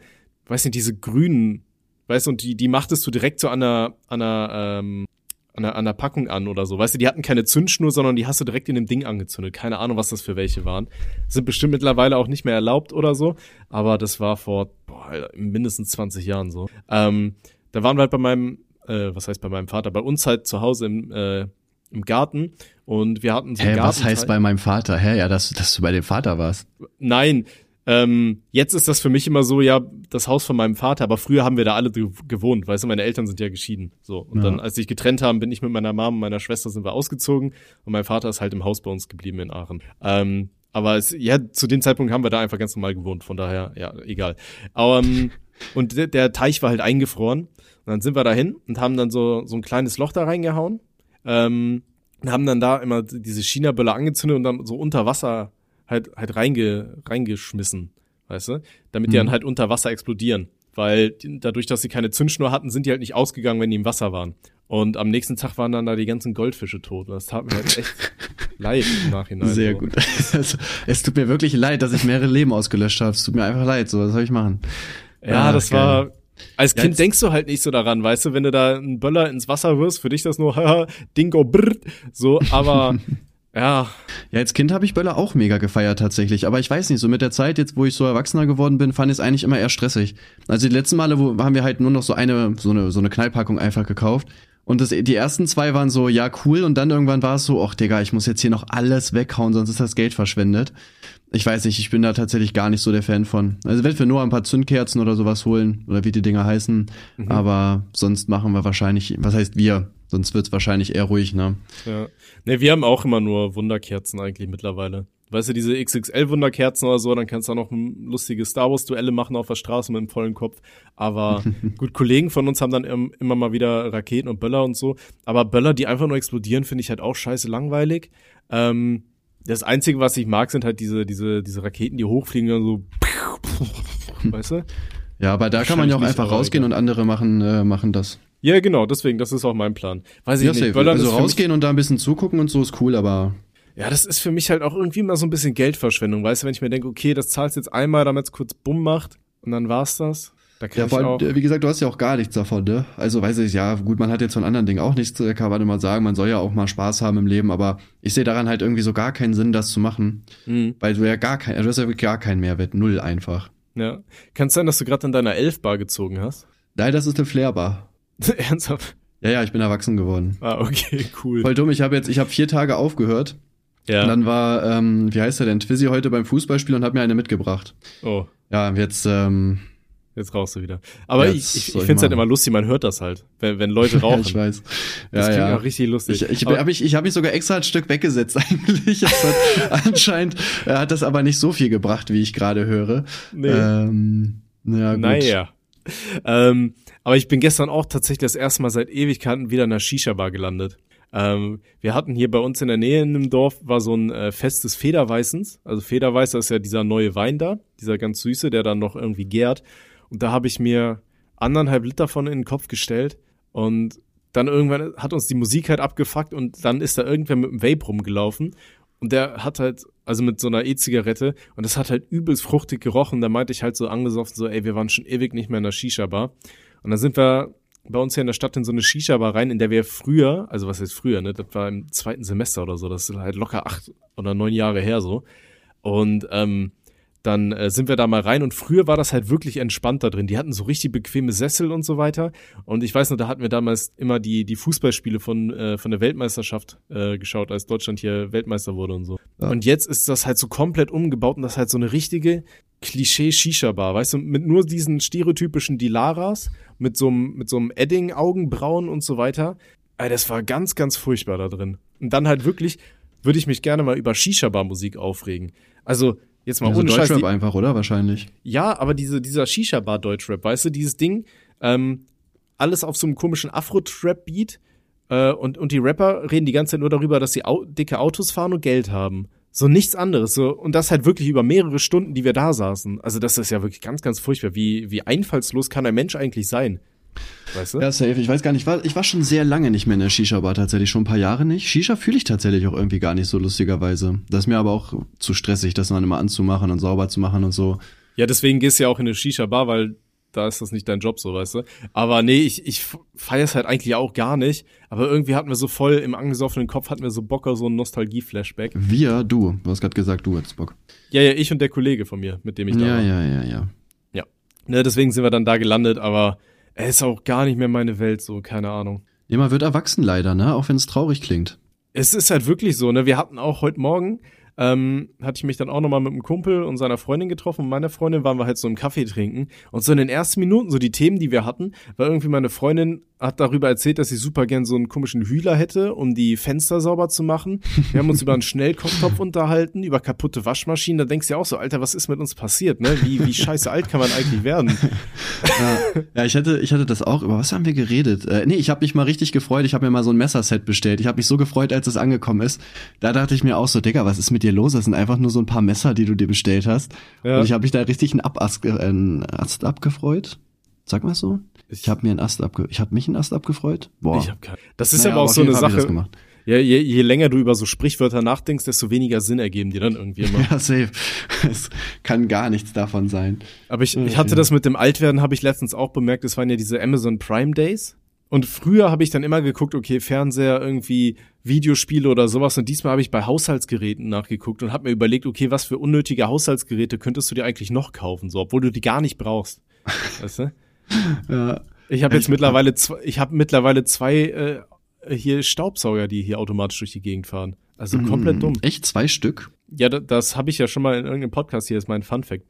weiß nicht, diese grünen, weißt du, und die, die machtest du direkt der, an der, ähm, an der, an der Packung an oder so. Weißt du, die hatten keine Zündschnur, sondern die hast du direkt in dem Ding angezündet. Keine Ahnung, was das für welche waren. Sind bestimmt mittlerweile auch nicht mehr erlaubt oder so. Aber das war vor boah, mindestens 20 Jahren so. Ähm, da waren wir halt bei meinem, äh, was heißt bei meinem Vater, bei uns halt zu Hause im, äh, im Garten und wir hatten so Hä, was heißt bei meinem Vater? Hä, ja, dass, dass du bei dem Vater warst. Nein, ähm, jetzt ist das für mich immer so, ja, das Haus von meinem Vater, aber früher haben wir da alle gewohnt, weißt du, meine Eltern sind ja geschieden. So. Und ja. dann, als sie sich getrennt haben, bin ich mit meiner Mom und meiner Schwester sind wir ausgezogen und mein Vater ist halt im Haus bei uns geblieben in Aachen. Ähm, aber es, ja, zu dem Zeitpunkt haben wir da einfach ganz normal gewohnt, von daher, ja, egal. Aber, ähm, und der, der Teich war halt eingefroren. Und dann sind wir dahin und haben dann so, so ein kleines Loch da reingehauen. Ähm, und haben dann da immer diese China-Böller angezündet und dann so unter Wasser halt, halt reinge, reingeschmissen, weißt du? Damit die dann mhm. halt unter Wasser explodieren. weil dadurch, dass sie keine Zündschnur hatten, sind die halt nicht ausgegangen, wenn die im Wasser waren. Und am nächsten Tag waren dann da die ganzen Goldfische tot. Und das tat mir halt echt leid im Nachhinein. Sehr so. gut. Also, es tut mir wirklich leid, dass ich mehrere Leben ausgelöscht habe. Es tut mir einfach leid. So, was soll ich machen? Ja, Ah, das geil. war. Als Ja, Kind jetzt- denkst du halt nicht so daran, weißt du, wenn du da einen Böller ins Wasser wirst, für dich das nur, haha, Dingo, brr, so, aber, ja, Ja, als Kind habe ich Böller auch mega gefeiert tatsächlich. Aber ich weiß nicht, so mit der Zeit, jetzt wo ich so erwachsener geworden bin, fand ich es eigentlich immer eher stressig. Also die letzten Male wo, haben wir halt nur noch so eine, so eine, so eine Knallpackung einfach gekauft. Und das, die ersten zwei waren so, ja, cool. Und dann irgendwann war es so, ach Digga, ich muss jetzt hier noch alles weghauen, sonst ist das Geld verschwendet. Ich weiß nicht, ich bin da tatsächlich gar nicht so der Fan von. Also wenn wir nur ein paar Zündkerzen oder sowas holen, oder wie die Dinger heißen. Aber sonst machen wir wahrscheinlich, was heißt wir? Sonst wird's wahrscheinlich eher ruhig, ne? ja. Ne, wir haben auch immer nur Wunderkerzen eigentlich mittlerweile. Weißt du, diese XXL-Wunderkerzen oder so, dann kannst du auch noch lustige Star Wars-Duelle machen auf der Straße mit einem vollen Kopf. Aber gut, Kollegen von uns haben dann im, immer mal wieder Raketen und Böller und so. Aber Böller, die einfach nur explodieren, finde ich halt auch scheiße langweilig. Ähm, das Einzige, was ich mag, sind halt diese, diese, diese Raketen, die hochfliegen und so. Weißt du? Ja, aber da kann man ja auch einfach rausgehen egal. und andere machen, äh, machen das. Ja, genau, deswegen, das ist auch mein Plan. Weiß ich Ja, nicht. Böllern Also rausgehen und da ein bisschen zugucken und so ist cool, aber Ja, das ist für mich halt auch irgendwie immer so ein bisschen Geldverschwendung, weißt du, wenn ich mir denke, okay, das zahlst jetzt einmal, damit es kurz bumm macht und dann war's das. Da ja, vor allem, wie gesagt, du hast ja auch gar nichts davon, ne? Also weiß ich, ja, gut, man hat jetzt von anderen Dingen auch nichts, äh, kann man immer sagen, man soll ja auch mal Spaß haben im Leben, aber ich sehe daran halt irgendwie so gar keinen Sinn, das zu machen, Mhm. weil du ja gar kein, also du hast ja wirklich gar keinen Mehrwert, null einfach. Ja. Kann es sein, dass du gerade in deiner Elfbar gezogen hast? Nein, das ist eine Flairbar. Ernsthaft? Ja, ja, ich bin erwachsen geworden. Ah, okay, cool. Voll dumm, ich habe jetzt, ich habe vier Tage aufgehört ja. und dann war, ähm, wie heißt er denn, Twizzy heute beim Fußballspiel und hat mir eine mitgebracht. oh, Ja, jetzt, ähm, jetzt rauchst du wieder. Aber Jetzt ich, ich, ich finde es halt immer lustig, man hört das halt, wenn, wenn Leute ja, rauchen. ich weiß. das ja, klingt ja. auch richtig lustig. Ich, ich habe mich, ich hab mich sogar extra ein Stück weggesetzt eigentlich. Hat, anscheinend äh, hat das aber nicht so viel gebracht, wie ich gerade höre. Nee. Ähm, ja, gut. Naja. Ähm, aber ich bin gestern auch tatsächlich das erste Mal seit Ewigkeiten wieder in einer Shisha-Bar gelandet. Ähm, wir hatten hier bei uns in der Nähe in einem Dorf war so ein äh, Fest des Federweißens. Also Federweiß, das ist ja dieser neue Wein da, dieser ganz süße, der dann noch irgendwie gärt. Und da habe ich mir anderthalb Liter von in den Kopf gestellt und dann irgendwann hat uns die Musik halt abgefuckt und dann ist da irgendwer mit dem Vape rumgelaufen und der hat halt, also mit so einer E-Zigarette und das hat halt übelst fruchtig gerochen. Da meinte ich halt so angesoffen, so, ey, wir waren schon ewig nicht mehr in der Shisha-Bar. Und dann sind wir bei uns hier in der Stadt in so eine Shisha-Bar rein, in der wir früher, also was heißt früher, ne, das war im zweiten Semester oder so, das ist halt locker acht oder neun Jahre her so. Und ähm, dann äh, sind wir da mal rein und früher war das halt wirklich entspannt da drin. Die hatten so richtig bequeme Sessel und so weiter. Und ich weiß noch, da hatten wir damals immer die, die Fußballspiele von, äh, von der Weltmeisterschaft äh, geschaut, als Deutschland hier Weltmeister wurde und so. Ja. Und jetzt ist das halt so komplett umgebaut und das ist halt so eine richtige Klischee-Shisha-Bar, weißt du, mit nur diesen stereotypischen Dilaras, mit so einem, mit so einem Edding-Augenbrauen und so weiter. Ey, das war ganz, ganz furchtbar da drin. Und dann halt wirklich, würde ich mich gerne mal über Shisha-Bar-Musik aufregen. Also, jetzt mal Also ohne Scheiß. Deutschrap Die, einfach, oder? Wahrscheinlich. ja, aber diese, dieser Shisha-Bar-Deutschrap, weißt du, dieses Ding, ähm, alles auf so einem komischen Afro-Trap-Beat äh, und, und die Rapper reden die ganze Zeit nur darüber, dass sie au dicke Autos fahren und Geld haben. So nichts anderes. So, und das halt wirklich über mehrere Stunden, die wir da saßen. Also das ist ja wirklich ganz, ganz furchtbar. Wie, wie einfallslos kann ein Mensch eigentlich sein? Weißt du? Ja, safe. Ich weiß gar nicht, war, ich war schon sehr lange nicht mehr in der Shisha-Bar tatsächlich, schon ein paar Jahre nicht. Shisha fühle ich tatsächlich auch irgendwie gar nicht so lustigerweise. Das ist mir aber auch zu stressig, das dann immer anzumachen und sauber zu machen und so. Ja, deswegen gehst du ja auch in eine Shisha-Bar, weil da ist das nicht dein Job, so, weißt du. Aber nee, ich, ich feier's halt eigentlich auch gar nicht. Aber irgendwie hatten wir so voll im angesoffenen Kopf, hatten wir so Bock auf so ein Nostalgie-Flashback. Wir, du. Du hast gerade gesagt, du hättest Bock. Ja, ja, ich und der Kollege von mir, mit dem ich da Ja, war. ja, ja, ja. Ne, deswegen sind wir dann da gelandet, aber es ist auch gar nicht mehr meine Welt, so, keine Ahnung. Ja, man wird erwachsen leider, ne? Auch wenn es traurig klingt. Es ist halt wirklich so, ne? Wir hatten auch heute Morgen, ähm, hatte ich mich dann auch nochmal mit einem Kumpel und seiner Freundin getroffen. Und meiner Freundin waren wir halt so im Kaffee trinken. Und so in den ersten Minuten, so die Themen, die wir hatten, war irgendwie meine Freundin hat darüber erzählt, dass sie super gern so einen komischen Hühler hätte, um die Fenster sauber zu machen. Wir haben uns über einen Schnellkochtopf unterhalten, über kaputte Waschmaschinen. Da denkst du ja auch so, Alter, was ist mit uns passiert, ne? Wie, wie scheiße alt kann man eigentlich werden? Ja, ich, hatte, ich hatte das auch. Über was haben wir geredet? Äh, nee, ich habe mich mal richtig gefreut. Ich habe mir mal so ein Messerset bestellt. Ich habe mich so gefreut, als es angekommen ist. Da dachte ich mir auch so, Digga, was ist mit dir los? Das sind einfach nur so ein paar Messer, die du dir bestellt hast. Ja. Und ich habe mich da richtig einen Abast, äh, einen Ast abgefreut. Sag mal so. Ich habe mir einen Ast abge ich habe mich einen Ast abgefreut. Boah. Ich hab. Das ist naja, aber auch so eine Sache. Ja, je, je länger du über so Sprichwörter nachdenkst, desto weniger Sinn ergeben die dann irgendwie immer. Ja, safe. Es kann gar nichts davon sein. Aber ich, ich hatte das mit dem Altwerden, habe ich letztens auch bemerkt. Es waren ja diese Amazon Prime Days. Und früher habe ich dann immer geguckt, okay, Fernseher, irgendwie Videospiele oder sowas. Und diesmal habe ich bei Haushaltsgeräten nachgeguckt und habe mir überlegt, okay, was für unnötige Haushaltsgeräte könntest du dir eigentlich noch kaufen, so, obwohl du die gar nicht brauchst. weißt du? Ja. Ich habe jetzt mittlerweile zwei, ich habe mittlerweile zwei äh, hier Staubsauger, die hier automatisch durch die Gegend fahren. Also mm, komplett dumm. Echt zwei Stück? Ja, das, das habe ich ja schon mal in irgendeinem Podcast hier als mein Fun Fact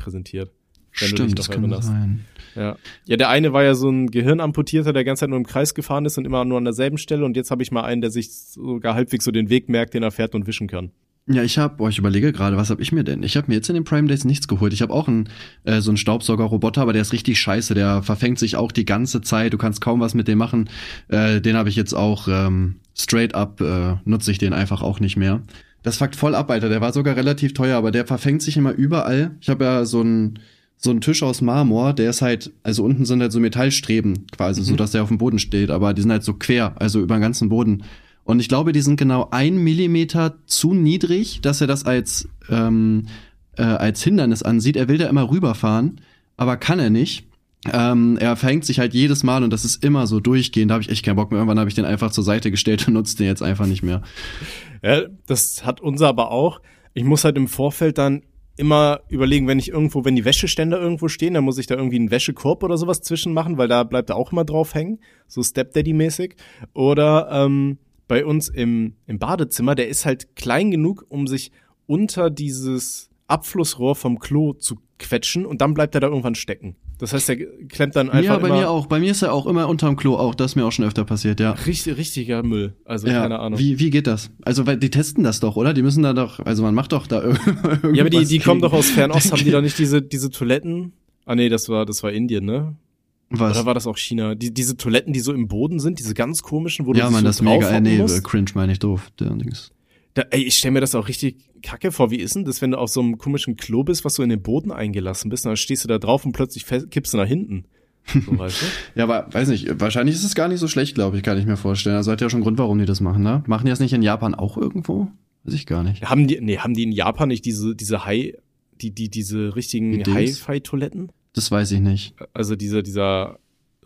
präsentiert. Stimmt, das kann sein. Ja. ja, der eine war ja so ein Gehirnamputierter, der ganze Zeit nur im Kreis gefahren ist und immer nur an derselben Stelle. Und jetzt habe ich mal einen, der sich sogar halbwegs so den Weg merkt, den er fährt und wischen kann. Ja, ich habe, boah, ich überlege gerade, was habe ich mir denn? Ich habe mir jetzt in den Prime Days nichts geholt. Ich habe auch einen, äh, so einen Staubsaugerroboter, aber der ist richtig scheiße. Der verfängt sich auch die ganze Zeit. Du kannst kaum was mit dem machen. Äh, den habe ich jetzt auch ähm, straight up, äh, nutze ich den einfach auch nicht mehr. Das fuckt voll ab, Alter. Der war sogar relativ teuer, aber der verfängt sich immer überall. Ich habe ja so einen so ein Tisch aus Marmor, der ist halt, also unten sind halt so Metallstreben quasi, mhm. so dass der auf dem Boden steht, aber die sind halt so quer, also über den ganzen Boden. Und ich glaube, die sind genau ein Millimeter zu niedrig, dass er das als, ähm, äh, als Hindernis ansieht. Er will da immer rüberfahren, aber kann er nicht. Ähm, er verhängt sich halt jedes Mal und das ist immer so durchgehend. Da habe ich echt keinen Bock mehr. Irgendwann habe ich den einfach zur Seite gestellt und nutze den jetzt einfach nicht mehr. Ja, das hat unser aber auch. Ich muss halt im Vorfeld dann immer überlegen, wenn ich irgendwo, wenn die Wäscheständer irgendwo stehen, dann muss ich da irgendwie einen Wäschekorb oder sowas zwischen machen, weil da bleibt er auch immer drauf hängen, so Stepdaddy-mäßig. Oder ähm, bei uns im, im Badezimmer, der ist halt klein genug, um sich unter dieses Abflussrohr vom Klo zu quetschen und dann bleibt er da irgendwann stecken. Das heißt, er klemmt dann einfach. Ja, bei mir auch. Bei mir ist er auch immer unterm Klo auch. Das ist mir auch schon öfter passiert, ja. Richtig, richtiger Müll. Also ja. keine Ahnung. Wie, wie geht das? Also, weil die testen das doch, oder? Die müssen da doch, also man macht doch da irgendwas. Ja, aber die, die kommen doch aus Fernost. Haben die da nicht diese, diese Toiletten? Ah, nee, das war, das war Indien, ne? Was? Oder war das auch China? Die, diese Toiletten, die so im Boden sind, diese ganz komischen, wo ja, du man, so das mega, äh, nee, musst. cringe meine ich doof, der Dings. Da, ey, ich stell mir das auch richtig kacke vor. Wie ist denn das, wenn du auf so einem komischen Klo bist, was so in den Boden eingelassen bist, und dann stehst du da drauf und plötzlich kippst du nach hinten? So, weißt du? ja, aber weiß nicht, wahrscheinlich ist es gar nicht so schlecht, glaube ich, kann ich mir vorstellen. Also hat ja schon einen Grund, warum die das machen, ne? Machen die das nicht in Japan auch irgendwo? Weiß ich gar nicht. Haben die, nee, haben die in Japan nicht diese, diese High, die, die, diese richtigen Hi-Fi-Toiletten? Das weiß ich nicht. Also dieser, dieser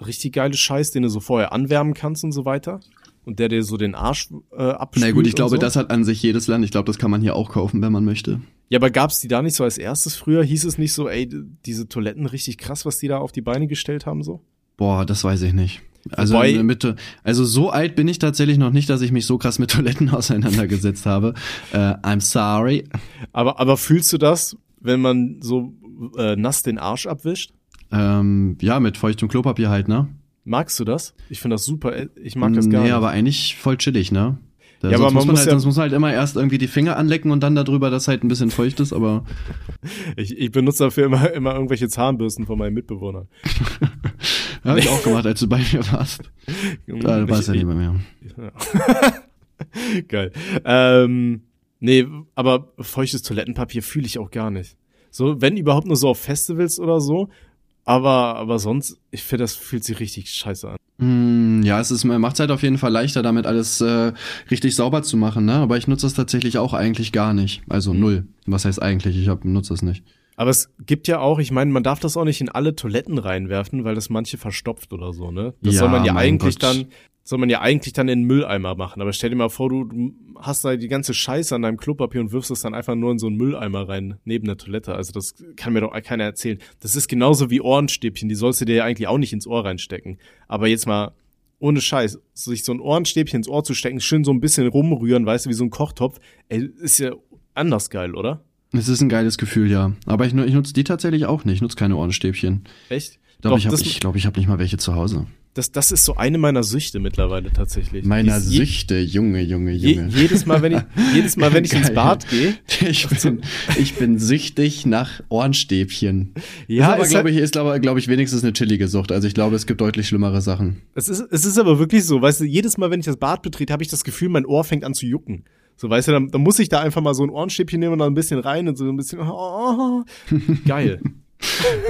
richtig geile Scheiß, den du so vorher anwärmen kannst und so weiter. Und der dir so den Arsch äh, abspült. Na gut, ich glaube, so. das hat an sich jedes Land. Ich glaube, das kann man hier auch kaufen, wenn man möchte. Ja, aber gab's die da nicht so als erstes früher? Hieß es nicht so, ey, diese Toiletten richtig krass, was die da auf die Beine gestellt haben so? Boah, das weiß ich nicht. Also Wobei, mit, also so alt bin ich tatsächlich noch nicht, dass ich mich so krass mit Toiletten auseinandergesetzt habe. Äh, I'm sorry. Aber aber fühlst du das, wenn man so äh, nass den Arsch abwischt? Ähm, ja, mit feuchtem Klopapier halt, ne? Magst du das? Ich finde das super. Ich mag das gar nee, nicht. Nee, aber eigentlich voll chillig, ne? Da, ja, aber man muss, man halt, ja sonst muss man halt immer erst irgendwie die Finger anlecken und dann darüber, dass halt ein bisschen feucht ist, aber. ich, ich benutze dafür immer, immer irgendwelche Zahnbürsten von meinen Mitbewohnern. Habe ich auch gemacht, als du bei mir warst. Da du warst ja nicht bei mir. Ja. Geil. Ähm, nee, aber feuchtes Toilettenpapier fühle ich auch gar nicht. So, wenn überhaupt nur so auf Festivals oder so. Aber, aber sonst, ich finde, das fühlt sich richtig scheiße an. Mm, ja, es ist, macht es halt auf jeden Fall leichter, damit alles äh, richtig sauber zu machen, ne? Aber ich nutze das tatsächlich auch eigentlich gar nicht. Also mhm. null. Was heißt eigentlich? Ich hab, nutze es nicht. Aber es gibt ja auch, ich meine, man darf das auch nicht in alle Toiletten reinwerfen, weil das manche verstopft oder so, ne? Das ja, soll man ja eigentlich Gott. dann, soll man ja eigentlich dann in den Mülleimer machen. Aber stell dir mal vor, du, hast da die ganze Scheiße an deinem Klopapier und wirfst es dann einfach nur in so einen Mülleimer rein, neben der Toilette. Also das kann mir doch keiner erzählen. Das ist genauso wie Ohrenstäbchen, die sollst du dir ja eigentlich auch nicht ins Ohr reinstecken. Aber jetzt mal ohne Scheiß, sich so ein Ohrenstäbchen ins Ohr zu stecken, schön so ein bisschen rumrühren, weißt du, wie so ein Kochtopf, ey, ist ja anders geil, oder? Es ist ein geiles Gefühl, ja. Aber ich, ich nutze die tatsächlich auch nicht. Ich nutze keine Ohrenstäbchen. Echt? Doch, Doch ich glaube, ich, glaub, ich habe nicht mal welche zu Hause. Das, das ist so eine meiner Süchte mittlerweile tatsächlich. Meiner je, Süchte, Junge, Junge, Junge. Je, jedes Mal, wenn ich, jedes Mal, wenn ich ins Bad gehe. Ich bin, ich bin süchtig nach Ohrenstäbchen. Ja, aber glaube ich, ist glaube glaub ich wenigstens eine chillige Sucht. Also ich glaube, es gibt deutlich schlimmere Sachen. Es ist, es ist aber wirklich so, weißt du, jedes Mal, wenn ich das Bad betrete, habe ich das Gefühl, mein Ohr fängt an zu jucken. So, weißt du, dann, dann muss ich da einfach mal so ein Ohrenstäbchen nehmen und dann ein bisschen rein und so ein bisschen, oh. geil.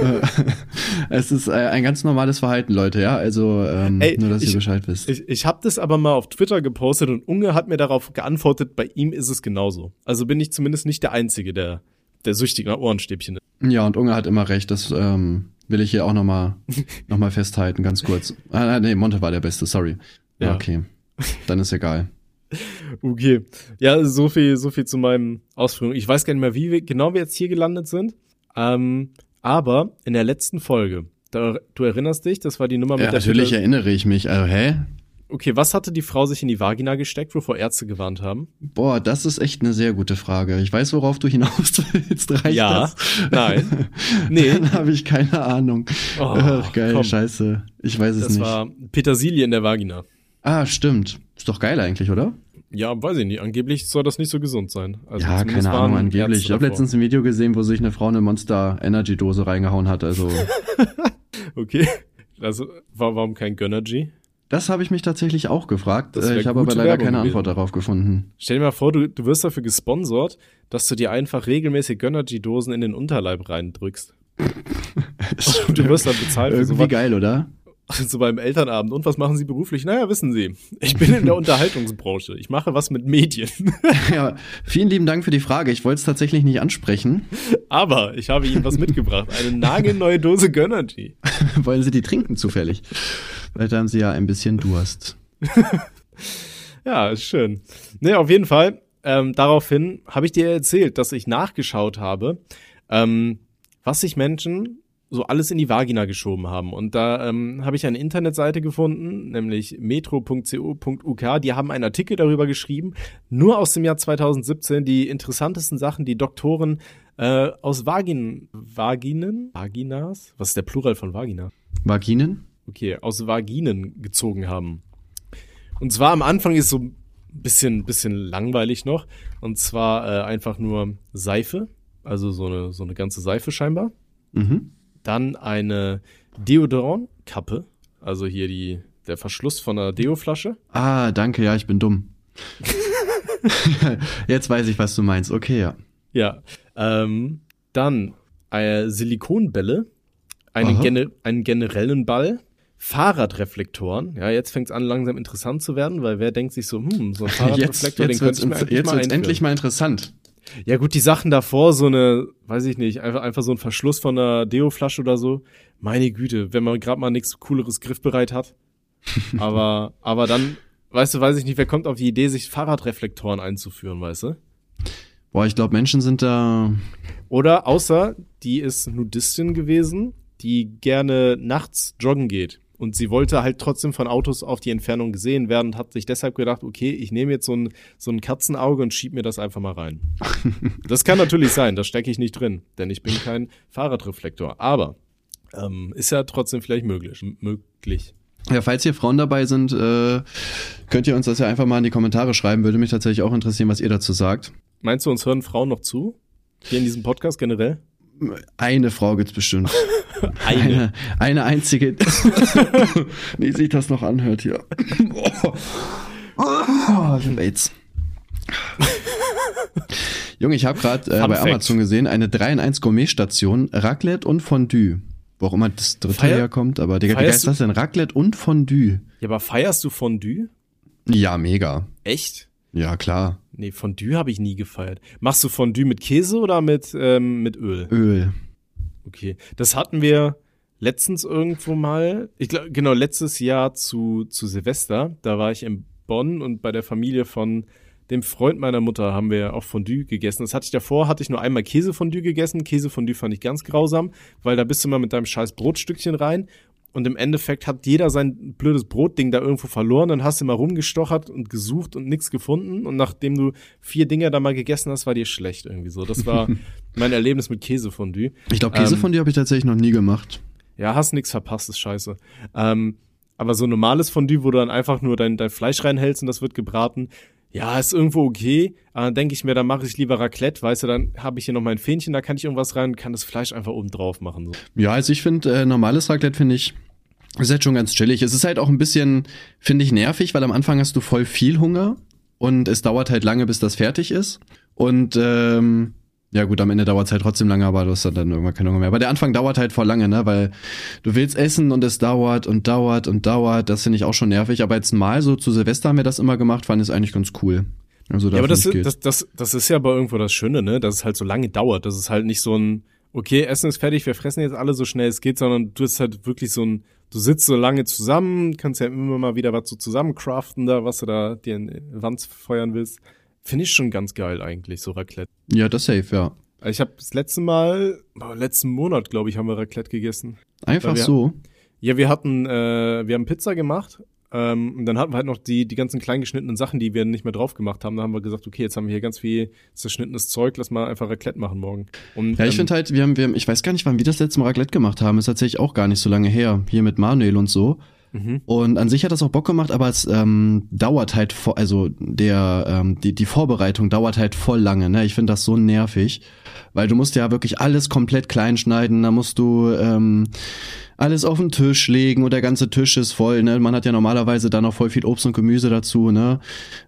Es ist äh, ein ganz normales Verhalten, Leute, ja. Also ähm, Ey, nur, dass ich- ihr Bescheid wisst. Ich, ich habe das aber mal auf Twitter gepostet und Unge hat mir darauf geantwortet, bei ihm ist es genauso. Also bin ich zumindest nicht der Einzige, der, der süchtig nach Ohrenstäbchen ist. Ja, und Unge hat immer recht. Das ähm, will ich hier auch nochmal noch mal festhalten, ganz kurz. Ah, nee, Monte war der Beste, sorry. Ja, Ja. okay. Dann ist egal. Okay. Ja, so viel, so viel zu meinem Ausführung. Ich weiß gar nicht mehr, wie wir, genau wir jetzt hier gelandet sind. Ähm, aber in der letzten Folge, da, du erinnerst dich, das war die Nummer mit Ja, der natürlich Pille- erinnere ich mich. Also, hä? Okay, was hatte die Frau sich in die Vagina gesteckt, wovor Ärzte gewarnt haben? Boah, das ist echt eine sehr gute Frage. Ich weiß, worauf du hinaus willst. Reicht Ja. das? Nein. Nee. Dann habe ich keine Ahnung. Oh, Ach, geil, komm. scheiße. Ich weiß es Das nicht. war Petersilie in der Vagina. ah, stimmt. Ist doch geil eigentlich, oder? Ja, weiß ich nicht. Angeblich soll das nicht so gesund sein. Also ja, keine Ahnung, angeblich. Ich habe letztens ein Video gesehen, wo sich eine Frau eine Monster Energy Dose reingehauen hat. Also, Okay. Also, wa- warum kein Gönnergy? das habe ich mich tatsächlich auch gefragt. Äh, Ich habe aber leider Werbung keine. Antwort darauf gefunden. Stell dir mal vor, du, du wirst dafür gesponsert, dass du dir einfach regelmäßig Gönnergy-Dosen in den Unterleib reindrückst. Du wirst dann bezahlt für Irgendwie geil, oder? So beim Elternabend. Und was machen Sie beruflich? Naja, wissen Sie, ich bin in der Unterhaltungsbranche. Ich mache was mit Medien. ja, vielen lieben Dank für die Frage. Ich wollte es tatsächlich nicht ansprechen. Aber ich habe Ihnen was mitgebracht. Eine nagelneue Dose Gönnergy. Wollen Sie die trinken zufällig? Vielleicht haben Sie ja ein bisschen Durst. Ja, ist schön. Nee, auf jeden Fall. Ähm, daraufhin habe ich dir erzählt, dass ich nachgeschaut habe, ähm, was sich Menschen so alles in die Vagina geschoben haben. Und da ähm, habe ich eine Internetseite gefunden, nämlich metro.co.uk. Die haben einen Artikel darüber geschrieben, nur aus dem Jahr 2017, die interessantesten Sachen, die Doktoren äh, aus Vagin, Vaginen, Vaginas, was ist der Plural von Vagina? Vaginen? Okay, aus Vaginen gezogen haben. Und zwar am Anfang ist so ein bisschen, bisschen langweilig noch. Und zwar äh, einfach nur Seife, also so eine, so eine ganze Seife scheinbar. Mhm. Dann eine Deodorant-Kappe, also hier die, der Verschluss von einer Deo-Flasche. Ah, danke, ja, ich bin dumm. Jetzt weiß ich, was du meinst. Okay, ja. Ja. Ähm, dann äh, Silikonbälle, einen, gene einen generellen Ball, Fahrradreflektoren. Ja, jetzt fängt es an, langsam interessant zu werden, weil wer denkt sich so, hm, so ein Jetzt, Fahrradreflektor, jetzt den wird's, könnte ich mir jetzt einführen. endlich mal interessant. Ja gut, die Sachen davor, so eine, weiß ich nicht, einfach, einfach so ein Verschluss von einer Deo-Flasche oder so. Meine Güte, wenn man gerade mal nichts Cooleres griffbereit hat. aber, aber dann, weißt du, weiß ich nicht, wer kommt auf die Idee, sich Fahrradreflektoren einzuführen, weißt du? Boah, ich glaube, Menschen sind da. Oder außer die ist Nudistin gewesen, die gerne nachts joggen geht. Und sie wollte halt trotzdem von Autos auf die Entfernung gesehen werden und hat sich deshalb gedacht, okay, ich nehme jetzt so ein, so ein Katzenauge und schieb mir das einfach mal rein. das kann natürlich sein, da stecke ich nicht drin, denn ich bin kein Fahrradreflektor. Aber ähm, ist ja trotzdem vielleicht möglich. m- möglich. Ja, falls hier Frauen dabei sind, äh, könnt ihr uns das ja einfach mal in die Kommentare schreiben. Würde mich tatsächlich auch interessieren, was ihr dazu sagt. Meinst du, uns hören Frauen noch zu? Hier in diesem Podcast generell? Eine Frau gibt's bestimmt. Eine. Eine, eine einzige, die sich das noch anhört hier. Oh, oh, ich hab AIDS. Junge, ich habe gerade äh, bei. Amazon gesehen, eine 3 in 1 Gourmet-Station, Raclette und Fondue. Wo auch immer das dritte Feier- herkommt, aber Digga, wie ist das denn? Raclette und Fondue. Ja, aber feierst du Fondue? Ja, mega. Echt? Ja, klar. Nee, Fondue habe ich nie gefeiert. Machst du Fondue mit Käse oder mit, ähm, mit Öl? Öl. Okay. Das hatten wir letztens irgendwo mal. Ich glaube, genau, letztes Jahr zu, zu Silvester. Da war ich in Bonn und bei der Familie von dem Freund meiner Mutter haben wir auch Fondue gegessen. Das hatte ich davor, hatte ich nur einmal Käsefondue gegessen. Käsefondue fand ich ganz grausam, weil da bist du mal mit deinem scheiß Brotstückchen rein und im Endeffekt hat jeder sein blödes Brotding da irgendwo verloren. Dann hast du mal rumgestochert und gesucht und nichts gefunden. Und nachdem du vier Dinger da mal gegessen hast, war dir schlecht irgendwie so. Das war mein Erlebnis mit Käsefondue. Ich glaube, Ähm, Käsefondue habe ich tatsächlich noch nie gemacht. Ja, hast nix verpasst, ist scheiße. Ähm, aber so normales Fondue, wo du dann einfach nur dein, dein Fleisch reinhältst und das wird gebraten, ja, ist irgendwo okay. Aber dann denke ich mir, dann mache ich lieber Raclette, weißt du, dann habe ich hier noch mein Fähnchen, da kann ich irgendwas rein und kann das Fleisch einfach oben drauf machen. So. Ja, also ich finde, äh, normales Raclette finde ich, ist halt schon ganz chillig. Es ist halt auch ein bisschen, finde ich, nervig, weil am Anfang hast du voll viel Hunger und es dauert halt lange, bis das fertig ist. Und ähm, Ja gut, am Ende dauert es halt trotzdem lange, aber du hast dann irgendwann keine Hunger mehr. Aber der Anfang dauert halt voll lange, ne? Weil du willst essen und es dauert und dauert und dauert. Das finde ich auch schon nervig. Aber jetzt mal so zu Silvester haben wir das immer gemacht, fand ich eigentlich ganz cool. Also ja, aber das, das, das, das ist ja aber irgendwo das Schöne, ne? Dass es halt so lange dauert. Das ist halt nicht so ein, okay, Essen ist fertig, wir fressen jetzt alle so schnell es geht, sondern du hast halt wirklich so ein, du sitzt so lange zusammen, kannst ja immer mal wieder was so zusammencraften da, was du da dir in Wand feuern willst. Finde ich schon ganz geil eigentlich, so Raclette. Ja, das safe, ja. Ich habe das letzte Mal, letzten Monat, glaube ich, haben wir Raclette gegessen. Einfach so? Ja, wir hatten, äh, wir haben Pizza gemacht ähm, und dann hatten wir halt noch die, die ganzen kleingeschnittenen Sachen, die wir nicht mehr drauf gemacht haben. Da haben wir gesagt, okay, jetzt haben wir hier ganz viel zerschnittenes Zeug, lass mal einfach Raclette machen morgen. Und, ja, ich ähm, finde halt, wir haben, wir haben, ich weiß gar nicht, wann wir das letzte Mal Raclette gemacht haben. Ist tatsächlich auch gar nicht so lange her. Hier mit Manuel und so. Und an sich hat das auch Bock gemacht, aber es ähm, dauert halt, also der ähm, die die Vorbereitung dauert halt voll lange. Ne, ich finde das so nervig, weil du musst ja wirklich alles komplett klein schneiden. Da musst du ähm, alles auf den Tisch legen und der ganze Tisch ist voll. Ne? Man hat ja normalerweise da noch voll viel Obst und Gemüse dazu. Ne?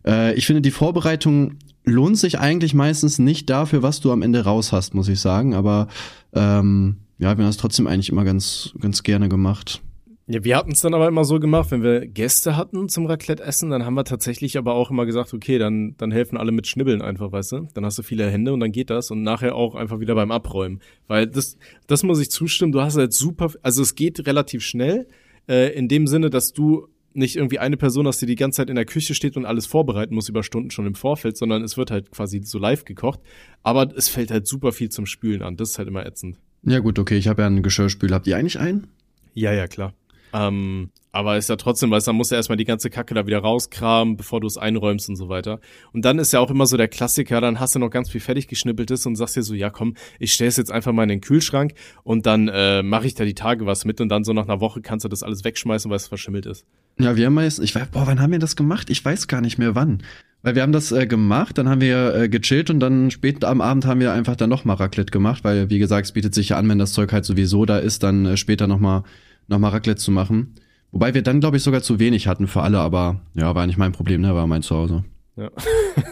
Äh, ich finde, die Vorbereitung lohnt sich eigentlich meistens nicht dafür, was du am Ende raus hast, muss ich sagen. Aber ähm, ja, wir haben das trotzdem eigentlich immer ganz, ganz gerne gemacht. Ja, wir hatten es dann aber immer so gemacht, wenn wir Gäste hatten zum Raclette-Essen, dann haben wir tatsächlich aber auch immer gesagt, okay, dann, dann helfen alle mit Schnibbeln einfach, weißt du? Dann hast du viele Hände und dann geht das und nachher auch einfach wieder beim Abräumen. Weil das, das muss ich zustimmen, du hast halt super, also es geht relativ schnell, äh, in dem Sinne, dass du nicht irgendwie eine Person hast, die die ganze Zeit in der Küche steht und alles vorbereiten muss über Stunden schon im Vorfeld, sondern es wird halt quasi so live gekocht. Aber es fällt halt super viel zum Spülen an. Das ist halt immer ätzend. Ja gut, okay, ich habe ja einen Geschirrspül. Habt ihr eigentlich einen? Ja, ja, klar. Ähm, aber ist ja trotzdem, weil dann musst du erstmal die ganze Kacke da wieder rauskramen, bevor du es einräumst und so weiter. Und dann ist ja auch immer so der Klassiker, dann hast du noch ganz viel fertig geschnippeltes und sagst dir so, ja komm, ich stelle es jetzt einfach mal in den Kühlschrank und dann äh, mache ich da die Tage was mit und dann so nach einer Woche kannst du das alles wegschmeißen, weil es verschimmelt ist. Ja, wir haben meist, ich weiß, boah, wann haben wir das gemacht? Ich weiß gar nicht mehr wann. Weil wir haben das äh, gemacht, dann haben wir äh, gechillt und dann spät am Abend haben wir einfach dann nochmal Raclette gemacht, weil wie gesagt, es bietet sich ja an, wenn das Zeug halt sowieso da ist, dann äh, später nochmal nochmal Raclette zu machen. Wobei wir dann, glaube ich, sogar zu wenig hatten für alle, aber ja, war nicht mein Problem, ne? War mein Zuhause. Ja.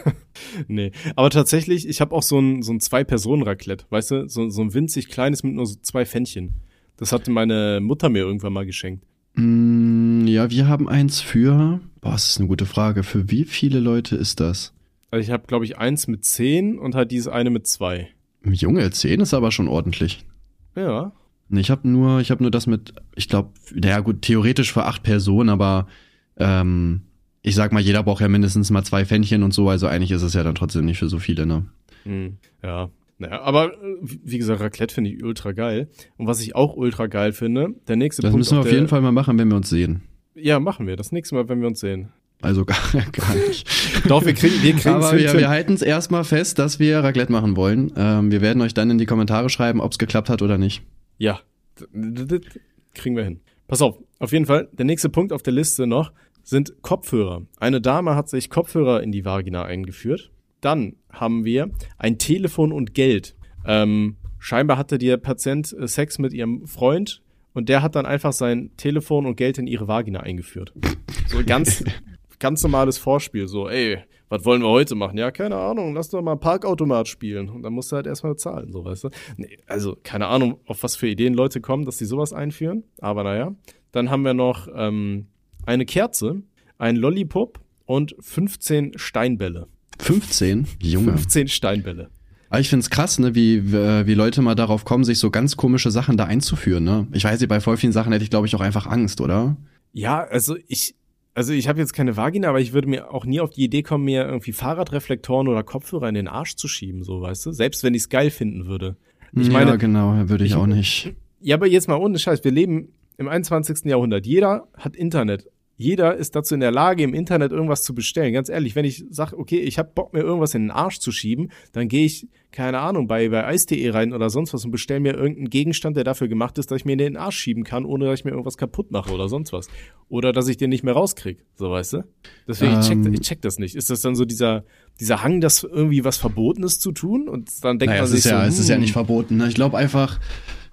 nee. Aber tatsächlich, ich habe auch so ein, so ein Zwei-Personen-Raclette, weißt du? So, so ein winzig kleines mit nur so zwei Fännchen. Das hatte meine Mutter mir irgendwann mal geschenkt. Mm, ja, wir haben eins für. Boah, das ist eine gute Frage. Für wie viele Leute ist das? Also ich habe, glaube ich, eins mit zehn und halt dieses eine mit zwei. Junge, zehn ist aber schon ordentlich. Ja. Ich habe nur, ich habe nur das mit, ich glaube, naja gut, theoretisch für acht Personen, aber ähm, ich sag mal, jeder braucht ja mindestens mal zwei Fännchen und so, also eigentlich ist es ja dann trotzdem nicht für so viele, ne? Mhm. Ja. Naja, aber äh, wie gesagt, Raclette finde ich ultra geil. Und was ich auch ultra geil finde, der nächste das Punkt. Das müssen wir auf jeden Fall mal machen, wenn wir uns sehen. Ja, machen wir. Das nächste Mal, wenn wir uns sehen. Also gar, gar nicht. Doch, wir kriegen wir kriegen Aber wir, wir halten es erstmal fest, dass wir Raclette machen wollen. Ähm, wir werden euch dann in die Kommentare schreiben, ob es geklappt hat oder nicht. Ja, kriegen wir hin. Pass auf, auf jeden Fall, der nächste Punkt auf der Liste noch sind Kopfhörer. Eine Dame hat sich Kopfhörer in die Vagina eingeführt. Dann haben wir ein Telefon und Geld. Ähm, scheinbar hatte der Patient äh, Sex mit ihrem Freund und der hat dann einfach sein Telefon und Geld in ihre Vagina eingeführt. So ganz, ganz normales Vorspiel. So, ey, was wollen wir heute machen? Ja, keine Ahnung, lass doch mal Parkautomat spielen. Und dann musst du halt erstmal zahlen, so weißt du. Nee, also, keine Ahnung, auf was für Ideen Leute kommen, dass die sowas einführen. Aber naja. Dann haben wir noch ähm, eine Kerze, ein Lollipop und 15 Steinbälle. 15? Junge. 15 Steinbälle. Aber ich find's krass, ne, wie, wie Leute mal darauf kommen, sich so ganz komische Sachen da einzuführen, ne? Ich weiß nicht, bei voll vielen Sachen hätte ich, glaube ich, auch einfach Angst, oder? Ja, also ich, also ich habe jetzt keine Vagina, aber ich würde mir auch nie auf die Idee kommen, mir irgendwie Fahrradreflektoren oder Kopfhörer in den Arsch zu schieben, so weißt du. Selbst wenn ich es geil finden würde. Ich meine, ja, genau, würde ich, ich auch nicht. Ja, aber jetzt mal ohne Scheiß, wir leben im 21. Jahrhundert. Jeder hat Internet jeder ist dazu in der Lage, im Internet irgendwas zu bestellen. Ganz ehrlich, wenn ich sage, okay, ich habe Bock, mir irgendwas in den Arsch zu schieben, dann gehe ich, keine Ahnung, bei, bei Eis.de rein oder sonst was und bestelle mir irgendeinen Gegenstand, der dafür gemacht ist, dass ich mir in den Arsch schieben kann, ohne dass ich mir irgendwas kaputt mache oder sonst was. Oder dass ich den nicht mehr rauskrieg, so weißt du? Deswegen, ähm, ich, check, ähm. ich check das nicht. Ist das dann so dieser, dieser Hang, das irgendwie was Verbotenes zu tun? Und dann denkt naja, man sich es ist so, ja, hm. es ist ja hm. nicht verboten. Ne? Ich glaube einfach,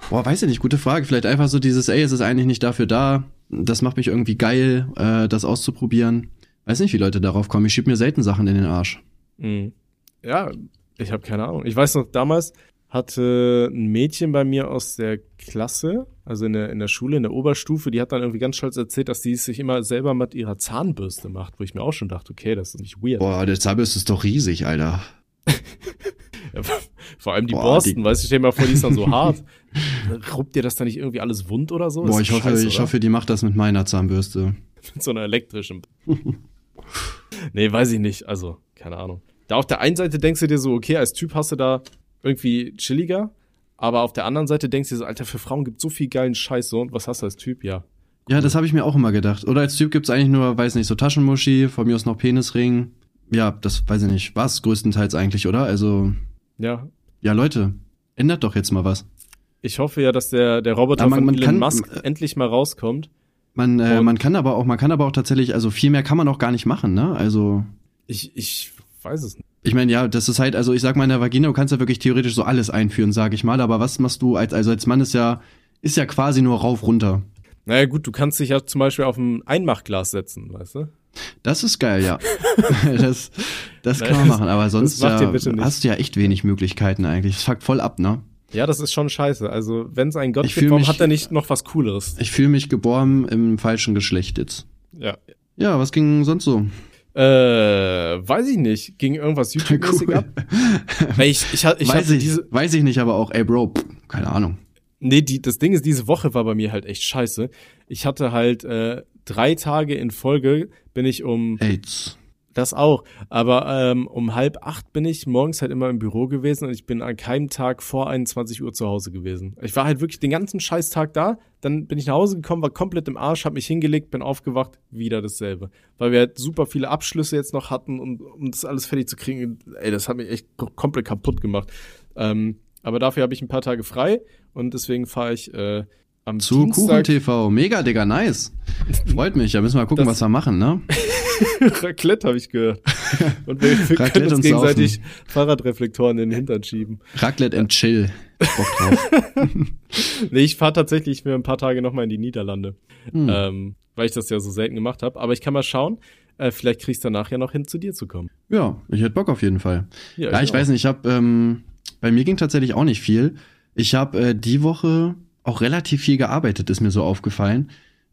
boah, weiß ich nicht, gute Frage. Vielleicht einfach so dieses, ey, es ist eigentlich nicht dafür da, das macht mich irgendwie geil, äh, das auszuprobieren. Weiß nicht, wie Leute darauf kommen. Ich schieb mir selten Sachen in den Arsch. Mhm. Ja, Ich habe keine Ahnung. Ich weiß noch, damals hatte ein Mädchen bei mir aus der Klasse, also in der, in der Schule, in der Oberstufe, die hat dann irgendwie ganz stolz erzählt, dass die es sich immer selber mit ihrer Zahnbürste macht, wo ich mir auch schon dachte, okay, das ist nicht weird. Boah, der Zahnbürste ist doch riesig, Alter. Vor allem die Boah, Borsten, die- weißt du, stell dir mal vor, die ist dann so hart. Ruppt dir das dann nicht irgendwie alles wund oder so? Boah, ich hoffe, scheiße, ich hoffe, die macht das mit meiner Zahnbürste. mit so einer elektrischen. nee, weiß ich nicht. Also, keine Ahnung. Da auf der einen Seite denkst du dir so, okay, als Typ hast du da irgendwie chilliger, aber auf der anderen Seite denkst du dir so, Alter, für Frauen gibt so viel geilen Scheiß so. Und was hast du als Typ? Ja. Ja, das habe ich mir auch immer gedacht. Oder als Typ gibt's eigentlich nur, weiß nicht, so Taschenmuschi, von mir aus noch Penisring. Ja, das weiß ich nicht. Was größtenteils eigentlich, oder? Also, Ja. ja, Leute, ändert doch jetzt mal was. Ich hoffe ja, dass der, der Roboter man- von man Elon kann- Musk äh, endlich mal rauskommt. Man, äh, man kann aber auch, man kann aber auch tatsächlich, also viel mehr kann man auch gar nicht machen, ne? Also, Ich, ich weiß es nicht. ich meine, ja, das ist halt, also ich sag mal in der Vagina, du kannst ja wirklich theoretisch so alles einführen, sag ich mal, aber was machst du als, also als Mann ist ja, ist ja quasi nur rauf runter. Naja, gut, du kannst dich ja zum Beispiel auf ein Einmachglas setzen, weißt du? Das ist geil, ja. das, das kann Nein, man das- machen, aber sonst ja, hast du ja echt wenig Möglichkeiten eigentlich. Das fuckt voll ab, ne? Ja, das ist schon scheiße. Also, wenn es einen Gott Ich gibt, warum mich- hat er nicht noch was Cooleres? Ich fühle mich geboren im falschen Geschlecht jetzt. Ja. Ja, was ging sonst so? Äh, weiß ich nicht. Ging irgendwas YouTube-mäßig ab? Weil ich, ich, ich weiß, ich, diese, weiß ich nicht, aber auch, ey Bro, pff, keine Ahnung. nee, die, das Ding ist, diese Woche war bei mir halt echt scheiße. Ich hatte halt, äh, drei Tage in Folge bin ich um, AIDS. Das auch, aber ähm, um halb acht bin ich morgens halt immer im Büro gewesen und ich bin an keinem Tag vor 21 Uhr zu Hause gewesen. Ich war halt wirklich den ganzen Scheißtag da, dann bin ich nach Hause gekommen, war komplett im Arsch, hab mich hingelegt, bin aufgewacht, wieder dasselbe. Weil wir halt super viele Abschlüsse jetzt noch hatten und um das alles fertig zu kriegen, ey, das hat mich echt ko- komplett kaputt gemacht. Ähm, aber dafür habe ich ein paar Tage frei und deswegen fahre ich äh, am Zu Kuchen TV. Mega, Digga, nice. Freut mich. Da müssen wir mal gucken, Das- was wir machen, ne? Raclette habe ich gehört. Und wir, wir können uns gegenseitig Fahrradreflektoren in den Hintern schieben. Raclette and Chill. Bock drauf. Nee, ich fahre tatsächlich für ein paar Tage nochmal in die Niederlande, Hm. ähm, weil ich das ja so selten gemacht habe. Aber ich kann mal schauen, äh, vielleicht kriegst du danach ja noch hin, zu dir zu kommen. Ja, ich hätte Bock auf jeden Fall. Ja, ich auch. weiß nicht, ich habe, ähm, bei mir ging tatsächlich auch nicht viel. Ich habe äh, die Woche auch relativ viel gearbeitet, ist mir so aufgefallen.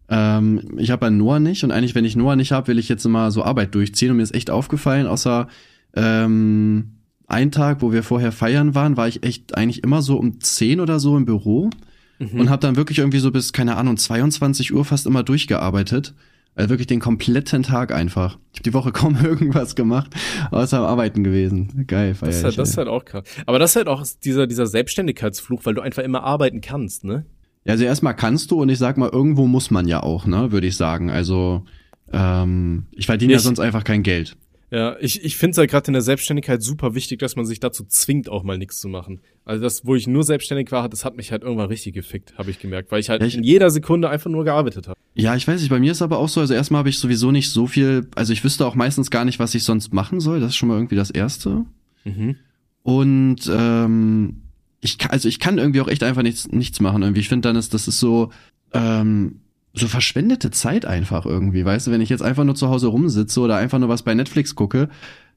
Ähm, ich habe bei Noah nicht und eigentlich, wenn ich Noah nicht habe, will ich jetzt immer so Arbeit durchziehen und mir ist echt aufgefallen, außer ähm, ein Tag, wo wir vorher feiern waren, war ich echt eigentlich immer so um 10 oder so im Büro Mhm. und habe dann wirklich irgendwie so bis, keine Ahnung, 22 Uhr fast immer durchgearbeitet. Also wirklich den kompletten Tag einfach. Ich habe die Woche kaum irgendwas gemacht, außer am Arbeiten gewesen. Geil, feier das, ist halt, das ist halt auch krass. Aber das ist halt auch dieser, dieser Selbstständigkeitsfluch, weil du einfach immer arbeiten kannst, ne? Ja, also erstmal kannst du und ich sag mal, irgendwo muss man ja auch, ne, würde ich sagen. Also ähm, ich verdiene ja sonst einfach kein Geld. Ja, ich, ich finde es halt gerade in der Selbstständigkeit super wichtig, dass man sich dazu zwingt, auch mal nichts zu machen. Also das, wo ich nur selbstständig war, das hat mich halt irgendwann richtig gefickt, habe ich gemerkt, weil ich halt Ja, ich- in jeder Sekunde einfach nur gearbeitet habe. Ja, ich weiß nicht, bei mir ist aber auch so, also erstmal habe ich sowieso nicht so viel, also ich wüsste auch meistens gar nicht, was ich sonst machen soll. Das ist schon mal irgendwie das Erste. Mhm. Und ähm, ich kann, also ich kann irgendwie auch echt einfach nichts, nichts machen irgendwie. Ich finde dann ist, das ist so, ähm, so verschwendete Zeit einfach irgendwie, weißt du, wenn ich jetzt einfach nur zu Hause rumsitze oder einfach nur was bei Netflix gucke,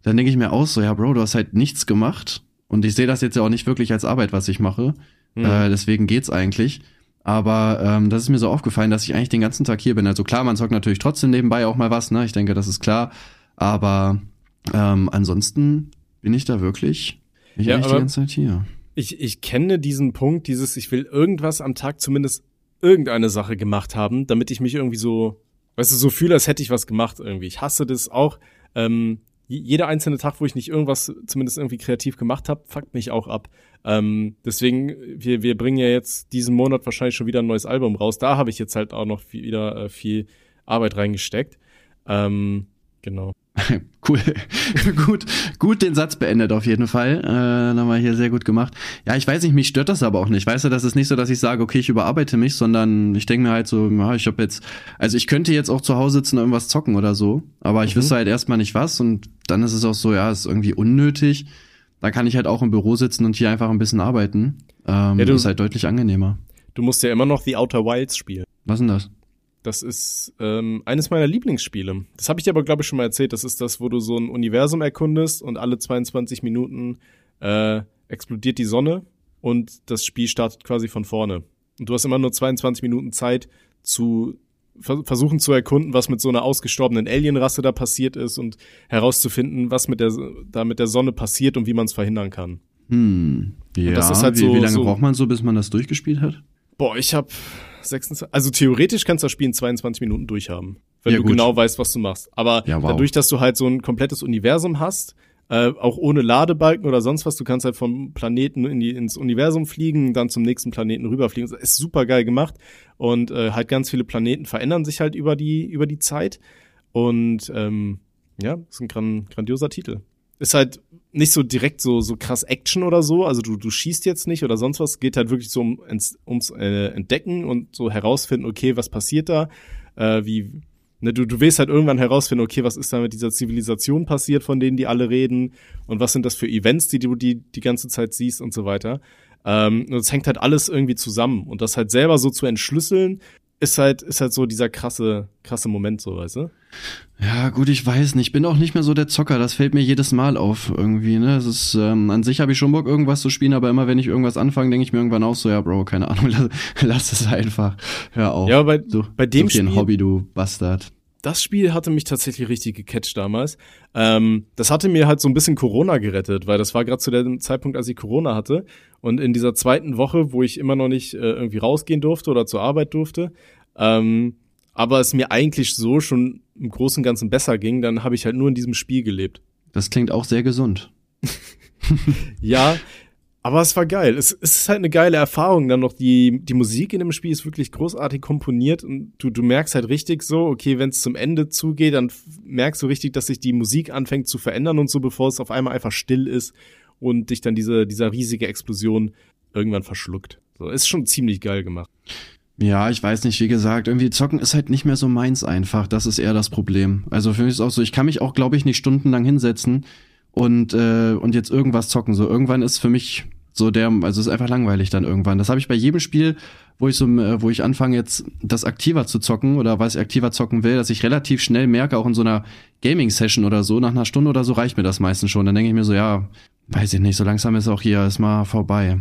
dann denke ich mir auch so, ja Bro, du hast halt nichts gemacht und ich sehe das jetzt ja auch nicht wirklich als Arbeit, was ich mache, Mhm. äh, deswegen geht's eigentlich. Aber ähm, das ist mir so aufgefallen, dass ich eigentlich den ganzen Tag hier bin. Also klar, man zockt natürlich trotzdem nebenbei auch mal was, ne? Ich denke, das ist klar. Aber ähm, ansonsten bin ich da wirklich, bin ich Ja, die ganze Zeit hier. Ich, ich kenne diesen Punkt, dieses, ich will irgendwas am Tag zumindest irgendeine Sache gemacht haben, damit ich mich irgendwie so, weißt du, so fühle, als hätte ich was gemacht irgendwie. Ich hasse das auch. Ähm, jeder einzelne Tag, wo ich nicht irgendwas zumindest irgendwie kreativ gemacht habe, fuckt mich auch ab. Ähm, deswegen, wir, wir bringen ja jetzt diesen Monat wahrscheinlich schon wieder ein neues Album raus. Da habe ich jetzt halt auch noch viel, wieder äh, viel Arbeit reingesteckt. Ähm, genau. Cool. gut, gut den Satz beendet auf jeden Fall. Äh, nochmal hier sehr gut gemacht. Ja, ich weiß nicht, mich stört das aber auch nicht. Weißt du, das ist nicht so, dass ich sage, okay, ich überarbeite mich, sondern ich denke mir halt so, ja, ich habe jetzt, also ich könnte jetzt auch zu Hause sitzen und irgendwas zocken oder so, aber ich Mhm. wüsste halt erstmal nicht was und dann ist es auch so, ja, ist irgendwie unnötig. Da kann ich halt auch im Büro sitzen und hier einfach ein bisschen arbeiten. Ähm, Ja, du- ist halt deutlich angenehmer. Du musst ja immer noch The Outer Wilds spielen. Was denn das? Das ist ähm, eines meiner Lieblingsspiele. Das habe ich dir aber, glaube ich, schon mal erzählt. Das ist das, wo du so ein Universum erkundest und alle 22 Minuten äh, explodiert die Sonne und das Spiel startet quasi von vorne. Und du hast immer nur 22 Minuten Zeit zu versuchen zu erkunden, was mit so einer ausgestorbenen Alienrasse da passiert ist und herauszufinden, was mit der, da mit der Sonne passiert und wie man es verhindern kann. Hm. Ja, das ist halt wie, so, wie lange so, braucht man so, bis man das durchgespielt hat? Boah, ich habe 26, also theoretisch kannst du das Spiel in 22 Minuten durchhaben, wenn ja, du gut. genau weißt, was du machst. Aber ja, wow. dadurch, dass du halt so ein komplettes Universum hast, äh, auch ohne Ladebalken oder sonst was, du kannst halt vom Planeten in die, ins Universum fliegen, dann zum nächsten Planeten rüberfliegen. Das ist super geil gemacht und äh, halt ganz viele Planeten verändern sich halt über die über die Zeit und ähm, ja, ist ein gran grandioser Titel. Ist halt nicht so direkt so so krass Action oder so, also du du schießt jetzt nicht oder sonst was, geht halt wirklich so um, ums äh, Entdecken und so herausfinden, okay, was passiert da, äh, wie ne, du, du willst halt irgendwann herausfinden, okay, was ist da mit dieser Zivilisation passiert, von denen die alle reden? Und was sind das für Events, die du die, die ganze Zeit siehst und so weiter. Ähm, und es hängt halt alles irgendwie zusammen. Und das halt selber so zu entschlüsseln, ist halt, ist halt so dieser krasse, krasse Moment, so, weißt du? Ja, gut, ich weiß nicht. Ich bin auch nicht mehr so der Zocker. Das fällt mir jedes Mal auf irgendwie, ne? Es ist, ähm, an sich habe ich schon Bock, irgendwas zu spielen, aber immer wenn ich irgendwas anfange, denke ich mir irgendwann auch so, ja, Bro, keine Ahnung, lass, lass es einfach. Hör auf. Ja, bei, so, bei dem Spiel. Hobby, du Bastard das Spiel hatte mich tatsächlich richtig gecatcht damals. Ähm, das hatte mir halt so ein bisschen Corona gerettet, weil das war gerade zu dem Zeitpunkt, als ich Corona hatte. Und in dieser zweiten Woche, wo ich immer noch nicht äh, irgendwie rausgehen durfte oder zur Arbeit durfte, ähm, aber es mir eigentlich so schon im Großen und Ganzen besser ging, dann habe ich halt nur in diesem Spiel gelebt. Das klingt auch sehr gesund. ja, aber es war geil. Es, es ist halt eine geile Erfahrung. Dann noch die, die Musik in dem Spiel ist wirklich großartig komponiert und du, du merkst halt richtig so, okay, wenn es zum Ende zugeht, dann merkst du richtig, dass sich die Musik anfängt zu verändern und so, bevor es auf einmal einfach still ist und dich dann diese, dieser riesige Explosion irgendwann verschluckt. So, ist schon ziemlich geil gemacht. Ja, ich weiß nicht, wie gesagt, irgendwie zocken ist halt nicht mehr so meins einfach. Das ist eher das Problem. Also für mich ist auch so, ich kann mich auch, glaube ich, nicht stundenlang hinsetzen und äh, und jetzt irgendwas zocken. So irgendwann ist für mich so der, also es ist einfach langweilig dann irgendwann. Das habe ich bei jedem Spiel, wo ich so, äh, wo ich anfange jetzt das aktiver zu zocken oder was ich aktiver zocken will, dass ich relativ schnell merke, auch in so einer Gaming-Session oder so, nach einer Stunde oder so reicht mir das meistens schon. Dann denke ich mir so, ja, weiß ich nicht, so langsam ist auch hier, ist mal vorbei.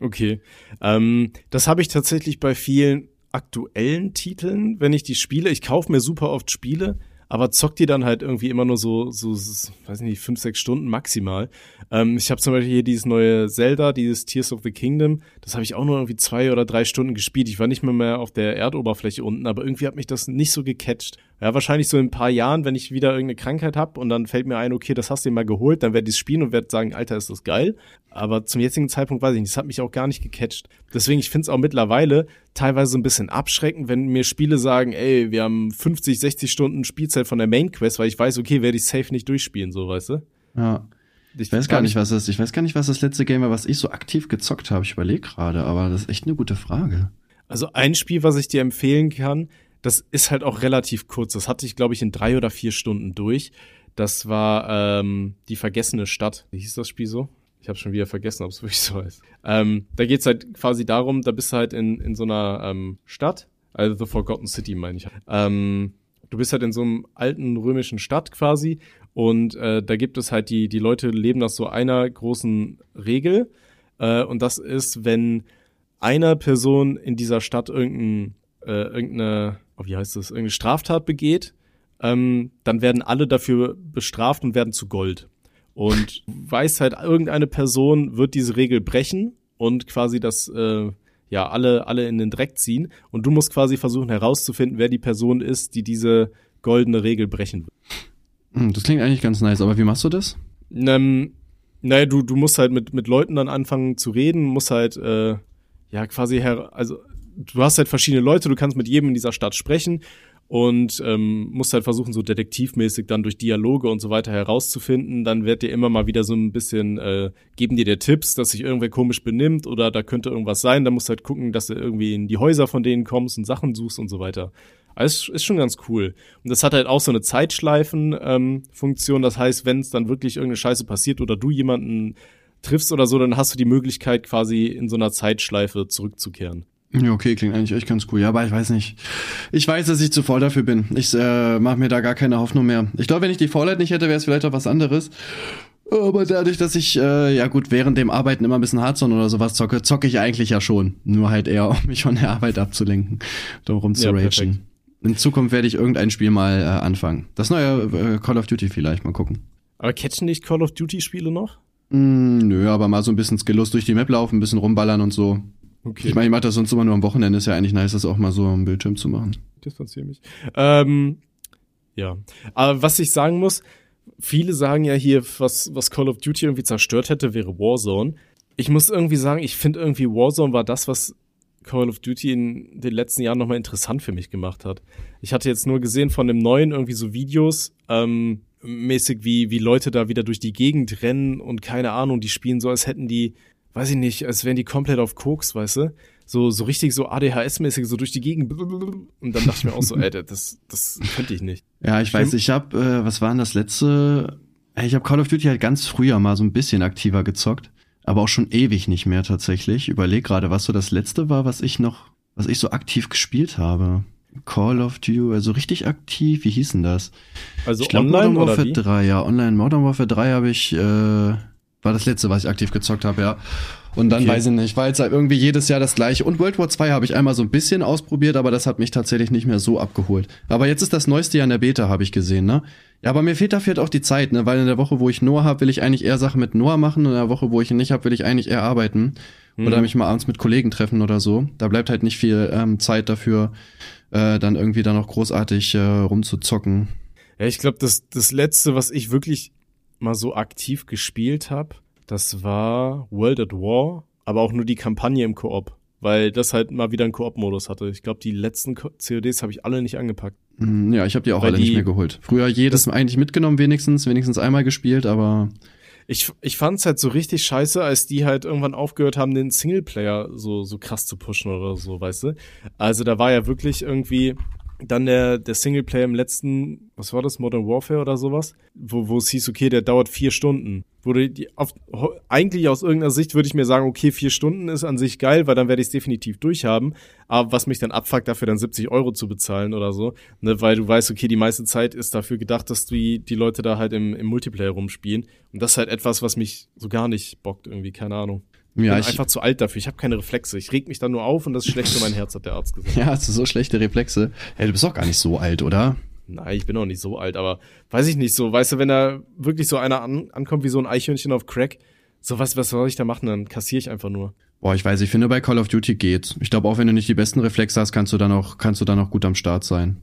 Okay. Ähm, das habe ich tatsächlich bei vielen aktuellen Titeln, wenn ich die spiele. Ich kaufe mir super oft Spiele, aber zockt die dann halt irgendwie immer nur so, so, so weiß nicht, fünf, sechs Stunden maximal. Ähm, ich habe zum Beispiel hier dieses neue Zelda, dieses Tears of the Kingdom, das habe ich auch nur irgendwie zwei oder drei Stunden gespielt. Ich war nicht mehr mehr auf der Erdoberfläche unten, aber irgendwie hat mich das nicht so gecatcht. Ja, wahrscheinlich so in ein paar Jahren, wenn ich wieder irgendeine Krankheit habe und dann fällt mir ein, okay, das hast du dir mal geholt, dann werde ich spielen und werde sagen, Alter, ist das geil. Aber zum jetzigen Zeitpunkt weiß ich nicht, das hat mich auch gar nicht gecatcht. Deswegen, ich finde es auch mittlerweile teilweise ein bisschen abschreckend, wenn mir Spiele sagen, ey, wir haben 50, 60 Stunden Spielzeit von der Main Quest, weil ich weiß, okay, werde ich safe nicht durchspielen, so, weißt du? Ja. Ich weiß gar nicht, was das, ich weiß gar nicht, was das letzte Game war, was ich so aktiv gezockt habe. Ich überlege gerade, aber das ist echt eine gute Frage. Also ein Spiel, was ich dir empfehlen kann, das ist halt auch relativ kurz. Das hatte ich, glaube ich, in drei oder vier Stunden durch. Das war ähm, die vergessene Stadt. Wie hieß das Spiel so? Ich habe schon wieder vergessen, ob es wirklich so heißt. Ähm, da geht's halt quasi darum, da bist du halt in, in so einer ähm, Stadt, also The Forgotten City meine ich. Ähm, du bist halt in so einem alten römischen Stadt quasi und äh, da gibt es halt die, die Leute leben nach so einer großen Regel äh, und das ist, wenn einer Person in dieser Stadt irgendein, äh, irgendeine oh, wie heißt das, irgendeine Straftat begeht, ähm, dann werden alle dafür bestraft und werden zu Gold. Und weiß halt, irgendeine Person wird diese Regel brechen und quasi das, äh, ja, alle, alle in den Dreck ziehen. Und du musst quasi versuchen herauszufinden, wer die Person ist, die diese goldene Regel brechen wird. Hm, das klingt eigentlich ganz nice, aber wie machst du das? Ähm, naja, du, du musst halt mit, mit Leuten dann anfangen zu reden, musst halt, äh, ja, quasi her, also du hast halt verschiedene Leute, du kannst mit jedem in dieser Stadt sprechen und ähm, musst halt versuchen, so detektivmäßig dann durch Dialoge und so weiter herauszufinden. Dann wird dir immer mal wieder so ein bisschen, äh, geben dir der Tipps, dass sich irgendwer komisch benimmt oder da könnte irgendwas sein. Da musst du halt gucken, dass du irgendwie in die Häuser von denen kommst und Sachen suchst und so weiter. Also ist schon ganz cool. Und das hat halt auch so eine Zeitschleifen-Funktion. Ähm, das heißt, wenn es dann wirklich irgendeine Scheiße passiert oder du jemanden triffst oder so, dann hast du die Möglichkeit, quasi in so einer Zeitschleife zurückzukehren. Ja, okay, klingt eigentlich echt ganz cool. Ja, aber ich weiß nicht. Ich weiß, dass ich zu voll dafür bin. Ich äh, mache mir da gar keine Hoffnung mehr. Ich glaube, wenn ich die Faulheit nicht hätte, wäre es vielleicht auch was anderes. Aber dadurch, dass ich, äh, ja gut, während dem Arbeiten immer ein bisschen Hearthstone oder sowas zocke, zocke ich eigentlich ja schon. Nur halt eher, um mich von der Arbeit abzulenken, darum zu Ja, ragen. perfekt. In Zukunft werde ich irgendein Spiel mal äh, anfangen. Das neue äh, Call of Duty vielleicht, mal gucken. Aber catchen nicht Call of Duty Spiele noch? Mm, nö, aber mal so ein bisschen skilllos durch die Map laufen, ein bisschen rumballern und so. Okay. Ich meine, ich mache das sonst immer nur am Wochenende, ist ja eigentlich nice, das auch mal so am Bildschirm zu machen. distanziere mich. Ähm, ja. Aber was ich sagen muss, viele sagen ja hier, was, was Call of Duty irgendwie zerstört hätte, wäre Warzone. Ich muss irgendwie sagen, ich finde irgendwie Warzone war das, was Call of Duty in den letzten Jahren nochmal interessant für mich gemacht hat. Ich hatte jetzt nur gesehen von dem neuen irgendwie so Videos, ähm, mäßig wie, wie Leute da wieder durch die Gegend rennen und keine Ahnung, die spielen so, als hätten die, weiß ich nicht, als wären die komplett auf Koks, weißt du? So, so richtig so ADHS-mäßig so durch die Gegend. Und dann dachte ich mir auch so, ey, das, das könnte ich nicht. Ja, ich weiß, Stimmt. ich habe, äh, was war denn das letzte? Ich habe Call of Duty halt ganz früher mal so ein bisschen aktiver gezockt, aber auch schon ewig nicht mehr tatsächlich. Überleg gerade, was so das letzte war, was ich noch, was ich so aktiv gespielt habe. Call of Duty, also richtig aktiv, wie hieß denn das? Also ich glaube online Modern oder Warfare wie? 3, ja, online Modern Warfare 3 habe ich, äh, war das letzte, was ich aktiv gezockt habe, ja. Und dann Okay. weiß ich nicht, war jetzt halt irgendwie jedes Jahr das gleiche. Und World War 2 habe ich einmal so ein bisschen ausprobiert, aber das hat mich tatsächlich nicht mehr so abgeholt. Aber jetzt ist das neueste ja in der Beta, habe ich gesehen, ne? Ja, aber mir fehlt dafür halt auch die Zeit, ne? Weil in der Woche, wo ich Noah habe, will ich eigentlich eher Sachen mit Noah machen. Und in der Woche, wo ich ihn nicht habe, will ich eigentlich eher arbeiten. Oder Mhm. mich mal abends mit Kollegen treffen oder so. Da bleibt halt nicht viel ähm, Zeit dafür, äh, dann irgendwie da noch großartig äh, rumzuzocken. Ja, ich glaube, das, das letzte, was ich wirklich mal so aktiv gespielt habe, das war World at War, aber auch nur die Kampagne im Koop, weil das halt mal wieder einen Koop-Modus hatte. Ich glaube, die letzten CODs habe ich alle nicht angepackt. Mm, Ja, ich habe die auch Weil alle nicht die- mehr geholt. Früher jedes Mal eigentlich mitgenommen, wenigstens, wenigstens einmal gespielt, aber Ich, ich fand's halt so richtig scheiße, als die halt irgendwann aufgehört haben, den Singleplayer so, so krass zu pushen oder so, weißt du? Also da war ja wirklich irgendwie dann der, der Singleplayer im letzten, was war das, Modern Warfare oder sowas, wo, wo es hieß, okay, der dauert vier Stunden. Wurde die, auf, eigentlich aus irgendeiner Sicht würde ich mir sagen, okay, vier Stunden ist an sich geil, weil dann werde ich es definitiv durchhaben. Aber was mich dann abfuckt, dafür dann 70 Euro zu bezahlen oder so, ne, weil du weißt, okay, die meiste Zeit ist dafür gedacht, dass die, die Leute da halt im, im Multiplayer rumspielen. Und das ist halt etwas, was mich so gar nicht bockt irgendwie, keine Ahnung. Ich ja, bin ich, einfach zu alt dafür. Ich habe keine Reflexe. Ich reg mich dann nur auf und das ist schlecht für mein Herz, hat der Arzt gesagt. ja, hast du so schlechte Reflexe. Hey, du bist doch gar nicht so alt, oder? Nein, ich bin auch nicht so alt, aber weiß ich nicht so. Weißt du, wenn da wirklich so einer an, ankommt wie so ein Eichhörnchen auf Crack, so was, was soll ich da machen? Dann kassiere ich einfach nur. Boah, ich weiß, ich finde bei Call of Duty geht's. Ich glaube, auch wenn du nicht die besten Reflexe hast, kannst du dann auch, kannst du dann auch gut am Start sein.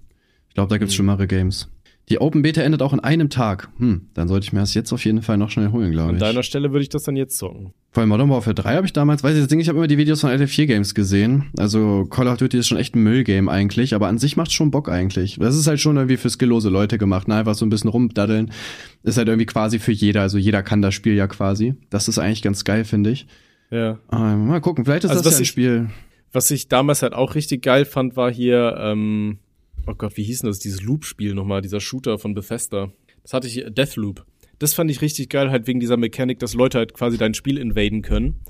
Ich glaube, da gibt's Mhm. schlimmere Games. Die Open Beta endet auch in einem Tag. Hm, dann sollte ich mir das jetzt auf jeden Fall noch schnell holen, glaube An ich. deiner Stelle würde ich das dann jetzt zocken. Vor allem Modern Warfare 3 habe ich damals, weiß ich das Ding, ich habe immer die Videos von LT4 Games gesehen. Also Call of Duty ist schon echt ein Müllgame eigentlich, aber an sich macht's schon Bock eigentlich. Das ist halt schon irgendwie für skillose Leute gemacht, ne? Einfach so ein bisschen rumdaddeln. Ist halt irgendwie quasi für jeder, also jeder kann das Spiel ja quasi. Das ist eigentlich ganz geil, finde ich. Ja. Ähm, mal gucken, vielleicht ist Also das ja ein ich- Spiel. Was ich damals halt auch richtig geil fand, war hier, ähm, oh Gott, wie hieß denn das, dieses Loop-Spiel nochmal, dieser Shooter von Bethesda. Das hatte ich, Deathloop. Das fand ich richtig geil, halt wegen dieser Mechanik, dass Leute halt quasi dein Spiel invaden können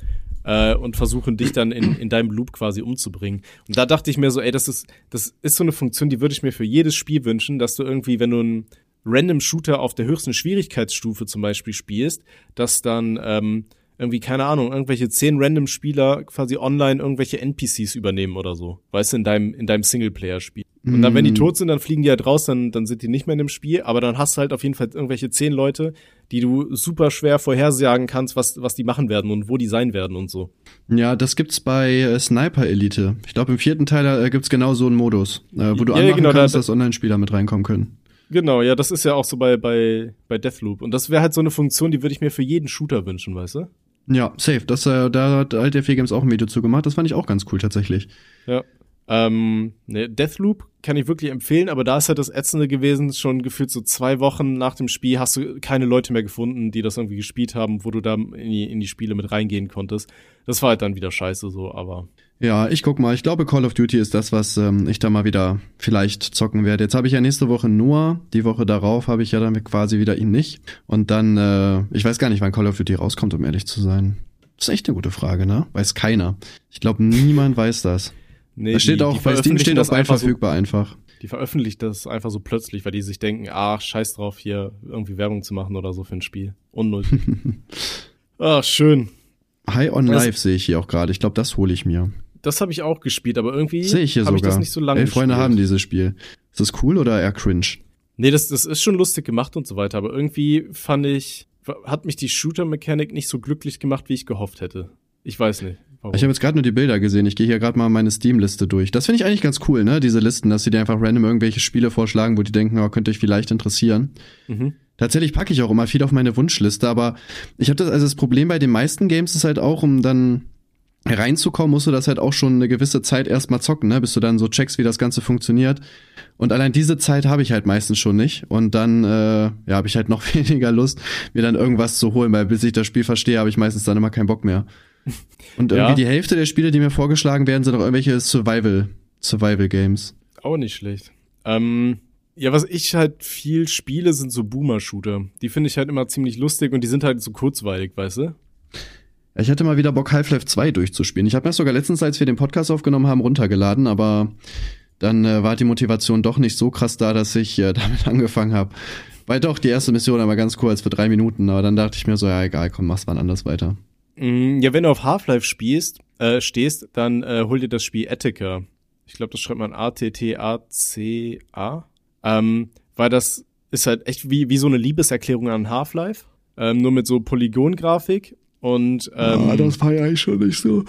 äh, und versuchen, dich dann in, in deinem Loop quasi umzubringen. Und da dachte ich mir so, ey, das ist, das ist so eine Funktion, die würde ich mir für jedes Spiel wünschen, dass du irgendwie, wenn du einen Random Shooter auf der höchsten Schwierigkeitsstufe zum Beispiel spielst, dass dann ähm, irgendwie, keine Ahnung, irgendwelche zehn random Spieler quasi online irgendwelche NPCs übernehmen oder so. Weißt du, in deinem, in deinem Singleplayer-Spiel. Und dann, wenn die Mm. tot sind, dann fliegen die halt raus, dann, dann sind die nicht mehr in dem Spiel, aber dann hast du halt auf jeden Fall irgendwelche zehn Leute, die du super schwer vorhersagen kannst, was, was die machen werden und wo die sein werden und so. Ja, das gibt's bei äh, Sniper Elite. Ich glaube, im vierten Teil äh, gibt's genau so einen Modus, äh, wo du Ja, anmachen genau, da- kannst, dass Online-Spieler mit reinkommen können. Genau, ja, das ist ja auch so bei, bei, bei Deathloop. Und das wäre halt so eine Funktion, die würde ich mir für jeden Shooter wünschen, weißt du? Ja, safe. Das, äh, da hat Alt 4 Games auch ein Video zu gemacht. Das fand ich auch ganz cool tatsächlich. Ja. Ähm, ne, Deathloop kann ich wirklich empfehlen, aber da ist halt das Ätzende gewesen, schon gefühlt so zwei Wochen nach dem Spiel hast du keine Leute mehr gefunden, die das irgendwie gespielt haben, wo du da in die, in die Spiele mit reingehen konntest. Das war halt dann wieder scheiße so, aber Ja, ich guck mal. Ich glaube, Call of Duty ist das, was ähm, ich da mal wieder vielleicht zocken werde. Jetzt habe ich ja nächste Woche Noah. Die Woche darauf habe ich ja dann quasi wieder ihn nicht. Und dann, äh, ich weiß gar nicht, wann Call of Duty rauskommt, um ehrlich zu sein. Das ist echt eine gute Frage, ne? Weiß keiner. Ich glaube, niemand weiß das. nee, Das steht die- auch, die bei Steam steht das einfach so- verfügbar einfach. Die veröffentlicht das einfach so plötzlich, weil die sich denken, ach, scheiß drauf, hier irgendwie Werbung zu machen oder so für ein Spiel. Unnötig. ach, schön. High on Life sehe ich hier auch gerade. Ich glaube, das hole ich mir. Das habe ich auch gespielt, aber irgendwie sehe ich hier habe sogar. ich das nicht so lange Ey, Freunde gespielt. haben dieses Spiel. Ist das cool oder eher cringe? Nee, das, das ist schon lustig gemacht und so weiter, aber irgendwie fand ich, hat mich die Shooter-Mechanik nicht so glücklich gemacht, wie ich gehofft hätte. Ich weiß nicht. Warum. Ich habe jetzt gerade nur die Bilder gesehen. Ich gehe hier gerade mal meine Steam-Liste durch. Das finde ich eigentlich ganz cool, ne? Diese Listen, dass sie dir einfach random irgendwelche Spiele vorschlagen, wo die denken, oh, könnte euch vielleicht interessieren. mhm. Tatsächlich packe ich auch immer viel auf meine Wunschliste, aber ich habe das, also das Problem bei den meisten Games ist halt auch, um dann reinzukommen, musst du das halt auch schon eine gewisse Zeit erstmal zocken, ne? bis du dann so checkst, wie das Ganze funktioniert. Und allein diese Zeit habe ich halt meistens schon nicht. Und dann äh, ja, habe ich halt noch weniger Lust, mir dann irgendwas zu holen, weil bis ich das Spiel verstehe, habe ich meistens dann immer keinen Bock mehr. Und irgendwie Ja. die Hälfte der Spiele, die mir vorgeschlagen werden, sind auch irgendwelche Survival, Survival Games. Auch nicht schlecht. Ähm, ja, was ich halt viel spiele, sind so Boomer-Shooter. Die finde ich halt immer ziemlich lustig und die sind halt so kurzweilig, weißt du? Ich hatte mal wieder Bock, Half-Life 2 durchzuspielen. Ich habe mir das sogar letztens, als wir den Podcast aufgenommen haben, runtergeladen, aber dann äh, war die Motivation doch nicht so krass da, dass ich äh, damit angefangen habe. Weil doch, die erste Mission aber ganz kurz für drei Minuten, aber dann dachte ich mir so, ja egal, komm, mach's wann anders weiter. Mm, Ja, wenn du auf Half-Life spielst, äh, stehst, dann äh, hol dir das Spiel Attica. Ich glaube, das schreibt man A-T-T-A-C-A. Ähm, weil das ist halt echt wie, wie so eine Liebeserklärung an Half-Life. Ähm, nur mit so Polygongrafik. Und ähm, feiere ich schon nicht so.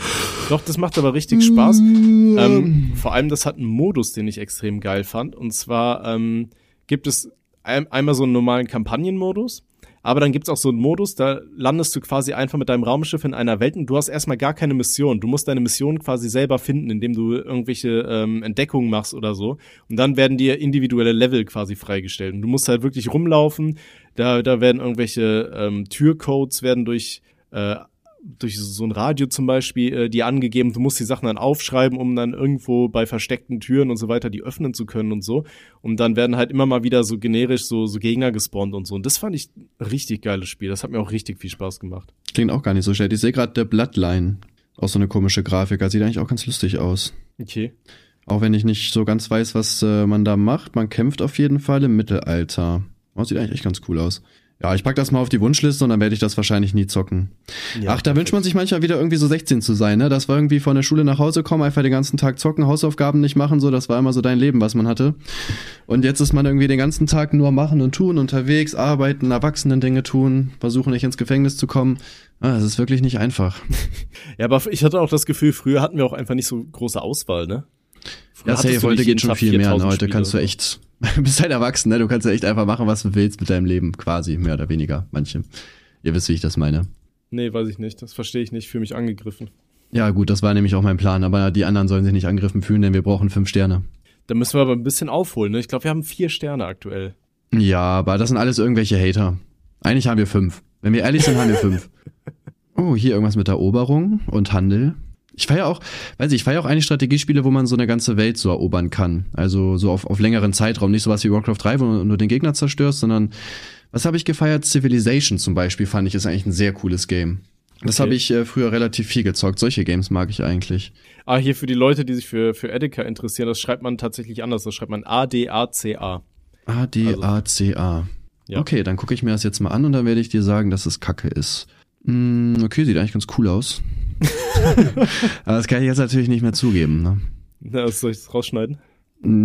doch, das macht aber richtig Spaß. Ähm, vor allem, das hat einen Modus, den ich extrem geil fand. Und zwar ähm, gibt es ein, einmal so einen normalen Kampagnenmodus, aber dann gibt's auch so einen Modus, da landest du quasi einfach mit deinem Raumschiff in einer Welt und du hast erstmal gar keine Mission. Du musst deine Mission quasi selber finden, indem du irgendwelche ähm, Entdeckungen machst oder so. Und dann werden dir individuelle Level quasi freigestellt. Und du musst halt wirklich rumlaufen. Da, da werden irgendwelche ähm, Türcodes werden durch äh, durch so ein Radio zum Beispiel äh, die angegeben, du musst die Sachen dann aufschreiben, um dann irgendwo bei versteckten Türen und so weiter die öffnen zu können und so. Und dann werden halt immer mal wieder so generisch so, so Gegner gespawnt und so. Und das fand ich richtig geiles Spiel. Das hat mir auch richtig viel Spaß gemacht. Klingt auch gar nicht so schlecht. Ich sehe gerade der Bloodline. Auch so eine komische Grafik. Das sieht eigentlich auch ganz lustig aus. Okay. Auch wenn ich nicht so ganz weiß, was äh, man da macht. Man kämpft auf jeden Fall im Mittelalter. Oh, sieht eigentlich echt ganz cool aus. Ja, ich pack das mal auf die Wunschliste und dann werde ich das wahrscheinlich nie zocken. Ja, Ach, da wünscht man sich manchmal wieder irgendwie so 16 zu sein, ne? Das war irgendwie von der Schule nach Hause kommen, einfach den ganzen Tag zocken, Hausaufgaben nicht machen, so, das war immer so dein Leben, was man hatte. Und jetzt ist man irgendwie den ganzen Tag nur machen und tun, unterwegs, arbeiten, Erwachsenen Dinge tun, versuchen nicht ins Gefängnis zu kommen. Ah, es ist wirklich nicht einfach. Ja, aber ich hatte auch das Gefühl, früher hatten wir auch einfach nicht so große Auswahl, ne? Früher Ja, safe, heute nicht geht schon viel mehr. Ne? 4000 Heute Spiele kannst du echt, du bist halt erwachsen, ne? Du kannst ja echt einfach machen, was du willst mit deinem Leben, quasi, mehr oder weniger, manche. Ihr wisst, wie ich das meine. Nee, weiß ich nicht. Das verstehe ich nicht. Fühle mich angegriffen. Ja, gut, das war nämlich auch mein Plan, aber die anderen sollen sich nicht angegriffen fühlen, denn wir brauchen fünf Sterne. Da müssen wir aber ein bisschen aufholen, ne? Ich glaube, wir haben vier Sterne aktuell. Ja, aber das sind alles irgendwelche Hater. Eigentlich haben wir fünf. Wenn wir ehrlich sind, haben wir fünf. Oh, hier irgendwas mit Eroberung und Handel. Ich feiere auch, weiß ich, ich feiere auch eigentlich Strategiespiele, wo man so eine ganze Welt so erobern kann. Also so auf, auf längeren Zeitraum. Nicht sowas wie Warcraft 3, wo du nur den Gegner zerstörst, sondern was habe ich gefeiert? Civilization zum Beispiel fand ich ist eigentlich ein sehr cooles Game. Das Okay. habe ich äh, früher relativ viel gezockt. Solche Games mag ich eigentlich. Ah, hier für die Leute, die sich für, für Edeka interessieren, das schreibt man tatsächlich anders. Das schreibt man A-D-A-C-A. A-D-A-C-A. Ja. Okay, dann gucke ich mir das jetzt mal an und dann werde ich dir sagen, dass es Kacke ist. Hm, okay, sieht eigentlich ganz cool aus. Aber das kann ich jetzt natürlich nicht mehr zugeben. Ne? Na, was soll ich das rausschneiden?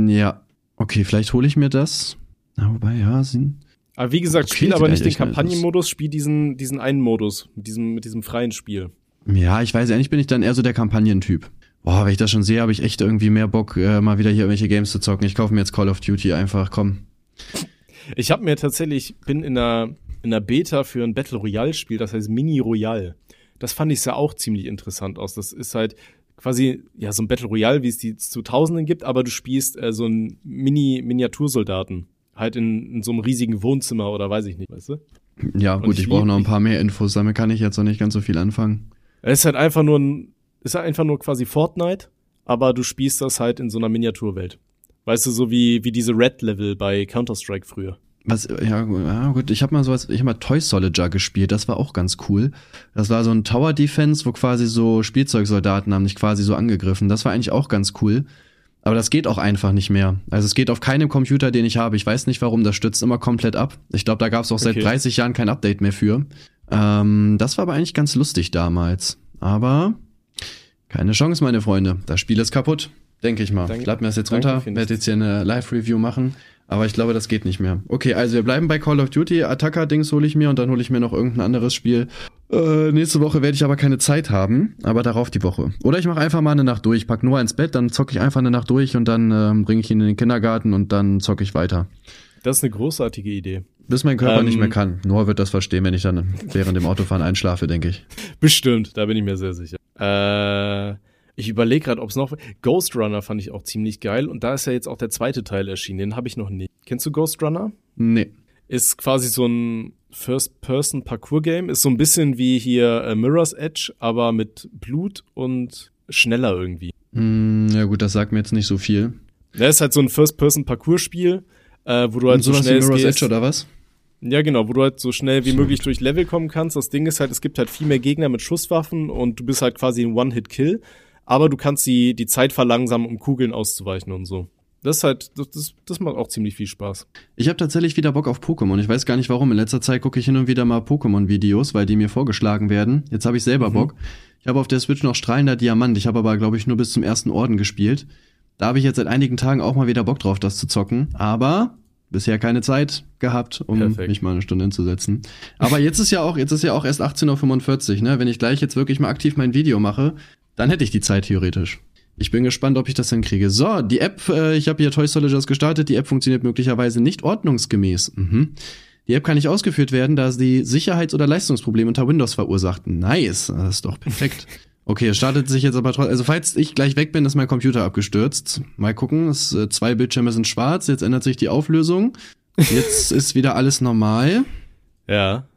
Ja, okay, vielleicht hole ich mir das. Na, wobei, ja, sind. Aber wie gesagt, Okay, spiel aber nicht den. Kampagnenmodus, spiel diesen, diesen einen Modus, mit diesem, mit diesem freien Spiel. Ja, ich weiß, eigentlich bin ich dann eher so der Kampagnentyp. Boah, wenn ich das schon sehe, habe ich echt irgendwie mehr Bock, äh, mal wieder hier irgendwelche Games zu zocken. Ich kaufe mir jetzt Call of Duty einfach, komm. Ich habe mir tatsächlich, bin in einer, in einer Beta für ein Battle Royale Spiel, das heißt Mini Royale. Das fand ich sah auch ziemlich interessant aus. Das ist halt quasi, ja, so ein Battle Royale, wie es die zu Tausenden gibt, aber du spielst äh, so einen Mini-Miniatursoldaten. Halt in, in so einem riesigen Wohnzimmer oder weiß ich nicht, weißt du? Ja, Und gut, ich ich brauche noch ein paar mehr Infos, damit kann ich jetzt noch nicht ganz so viel anfangen. Es ist halt einfach nur ein, ist halt einfach nur quasi Fortnite, aber du spielst das halt in so einer Miniaturwelt. Weißt du, so wie, wie diese Red-Level bei Counter-Strike früher. Was, ja, ja gut, ich habe mal sowas, ich habe mal Toy Soldier gespielt, das war auch ganz cool. Das war so ein Tower Defense, wo quasi so Spielzeugsoldaten haben dich quasi so angegriffen. Das war eigentlich auch ganz cool. Aber das geht auch einfach nicht mehr. Also es geht auf keinem Computer, den ich habe. Ich weiß nicht warum, das stützt immer komplett ab. Ich glaube, da gab es auch seit Okay. 30 Jahren kein Update mehr für. Ähm, das war aber eigentlich ganz lustig damals. Aber keine Chance, meine Freunde. Das Spiel ist kaputt, denke ich mal. Danke- ich lade mir das jetzt runter, werde jetzt hier eine Live-Review machen. Aber ich glaube, das geht nicht mehr. Okay, also wir bleiben bei Call of Duty. Attacker-Dings hole ich mir und dann hole ich mir noch irgendein anderes Spiel. Äh, nächste Woche werde ich aber keine Zeit haben, aber darauf die Woche. Oder ich mache einfach mal eine Nacht durch, pack Noah ins Bett, dann zocke ich einfach eine Nacht durch und dann ähm, bringe ich ihn in den Kindergarten und dann zocke ich weiter. Das ist eine großartige Idee. Bis mein Körper Ähm. nicht mehr kann. Noah wird das verstehen, wenn ich dann während dem Autofahren einschlafe, denke ich. Bestimmt, da bin ich mir sehr sicher. Äh, ich überlege gerade, ob es noch. Ghost Runner fand ich auch ziemlich geil und da ist ja jetzt auch der zweite Teil erschienen. Den habe ich noch nicht. Kennst du Ghost Runner? Nee. Ist quasi so ein First-Person-Parcours-Game. Ist so ein bisschen wie hier äh, Mirror's Edge, aber mit Blut und schneller irgendwie. Hm, ja gut, das sagt mir jetzt nicht so viel. Da ist halt so ein First-Person-Parcours-Spiel, äh, wo du halt Und so schnell Mirror's gehst. Edge oder was? Ja, genau, wo du halt so schnell wie So. möglich durch Level kommen kannst. Das Ding ist halt, es gibt halt viel mehr Gegner mit Schusswaffen und du bist halt quasi ein One-Hit-Kill, aber du kannst die, die Zeit verlangsamen, um Kugeln auszuweichen und so. Das ist halt, das, das, das macht auch ziemlich viel Spaß. Ich habe tatsächlich wieder Bock auf Pokémon. Ich weiß gar nicht warum. In letzter Zeit gucke ich hin und wieder mal Pokémon-Videos, weil die mir vorgeschlagen werden. Jetzt habe ich selber Mhm. Bock. Ich habe auf der Switch noch strahlender Diamant. Ich habe aber, glaube ich, nur bis zum ersten Orden gespielt. Da habe ich jetzt seit einigen Tagen auch mal wieder Bock drauf, das zu zocken. Aber bisher keine Zeit gehabt, um Perfekt. mich mal eine Stunde hinzusetzen. Aber jetzt ist ja auch, jetzt ist ja auch erst 18.45 Uhr, ne? Wenn ich gleich jetzt wirklich mal aktiv mein Video mache, dann hätte ich die Zeit theoretisch. Ich bin gespannt, ob ich das hinkriege. So, die App, äh, ich habe hier Toy Soldiers gestartet. Die App funktioniert möglicherweise nicht ordnungsgemäß. Mhm. Die App kann nicht ausgeführt werden, da sie Sicherheits- oder Leistungsprobleme unter Windows verursacht. Nice, das ist doch perfekt. Okay, es startet sich jetzt aber trotzdem. Also falls ich gleich weg bin, ist mein Computer abgestürzt. Mal gucken, es, äh, zwei Bildschirme sind schwarz, jetzt ändert sich die Auflösung. Jetzt ist wieder alles normal. Ja.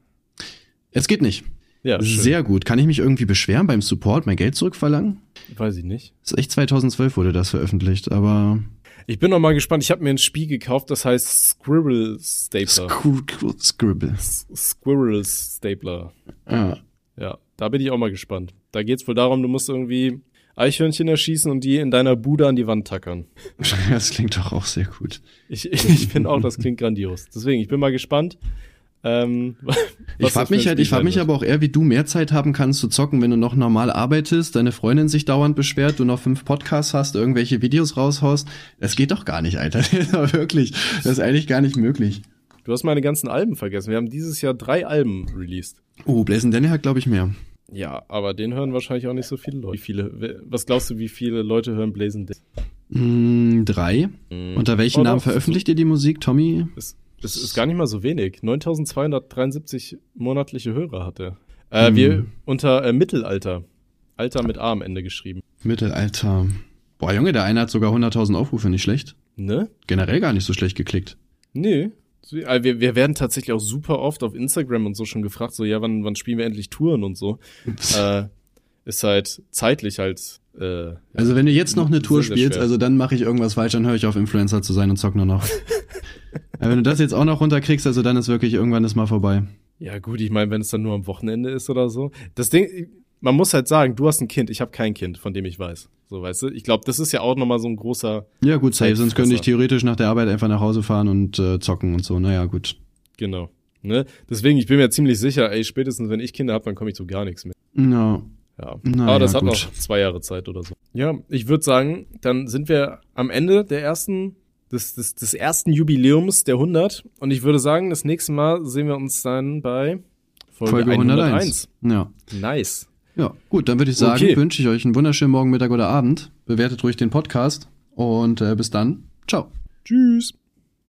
Es geht nicht. Ja. Sehr gut. Kann ich mich irgendwie beschweren beim Support, mein Geld zurückverlangen? Weiß ich nicht. Das ist echt 2012 wurde das veröffentlicht, aber Ich bin noch mal gespannt. Ich habe mir ein Spiel gekauft, das heißt Squirrel Stapler. Scr Scribble. S- Squirrel Stapler. Ja. Ja, da bin ich auch mal gespannt. Da geht's wohl darum, du musst irgendwie Eichhörnchen erschießen und die in deiner Bude an die Wand tackern. Das klingt doch auch sehr gut. Ich, ich, ich finde auch, das klingt grandios. Deswegen, ich bin mal gespannt. Ähm, Ich frage mich halt, ich sein mich aber auch eher, wie du mehr Zeit haben kannst zu zocken, wenn du noch normal arbeitest, deine Freundin sich dauernd beschwert, du noch fünf Podcasts hast, irgendwelche Videos raushaust. Das geht doch gar nicht, Alter. Ist wirklich, das ist eigentlich gar nicht möglich. Du hast meine ganzen Alben vergessen. Wir haben dieses Jahr drei Alben released. Oh, Blazing Danny hat, glaube ich, mehr. Ja, aber den hören wahrscheinlich auch nicht so viele Leute. Wie viele, was glaubst du, wie viele Leute hören Blazing Day? Mm, drei. Unter welchem Oh, Namen veröffentlicht ihr die Musik, Tommy? Das, das ist gar nicht mal so wenig. 9273 monatliche Hörer hat er. Äh, Hm. Wir unter äh, Mittelalter. Alter mit A am Ende geschrieben. Mittelalter. Boah, Junge, der eine hat sogar 100.000 Aufrufe, nicht schlecht. Ne? Generell gar nicht so schlecht geklickt. Nee. Äh, Wir, wir werden tatsächlich auch super oft auf Instagram und so schon gefragt, so, ja, wann, wann spielen wir endlich Touren und so. äh, ist halt zeitlich halt. Äh, Also wenn du jetzt noch eine Tour spielst, also dann mache ich irgendwas falsch, dann höre ich auf Influencer zu sein und zock nur noch. Aber wenn du das jetzt auch noch runterkriegst, also dann ist wirklich irgendwann ist mal vorbei. Ja, gut, ich meine, wenn es dann nur am Wochenende ist oder so. Das Ding, man muss halt sagen, du hast ein Kind, ich habe kein Kind, von dem ich weiß. So, weißt du? Ich glaube, das ist ja auch nochmal so ein großer, Ja gut, safe, sonst könnte ich theoretisch nach der Arbeit einfach nach Hause fahren und äh, zocken und so. Naja, gut. genau. Ne? Deswegen, ich bin mir ziemlich sicher, ey, spätestens wenn ich Kinder habe, dann komme ich zu gar nichts mehr. Ja, Ja. Na Aber das ja, hat gut. noch zwei Jahre Zeit oder so. Ja, ich würde sagen, dann sind wir am Ende der ersten, des, des, des ersten Jubiläums der 100. Und ich würde sagen, das nächste Mal sehen wir uns dann bei Folge, Folge 101. 101. Ja. Nice. Ja, gut, dann würde ich sagen, Okay. wünsche ich euch einen wunderschönen Morgen, Mittag oder Abend. Bewertet ruhig den Podcast und äh, bis dann. Ciao. Tschüss.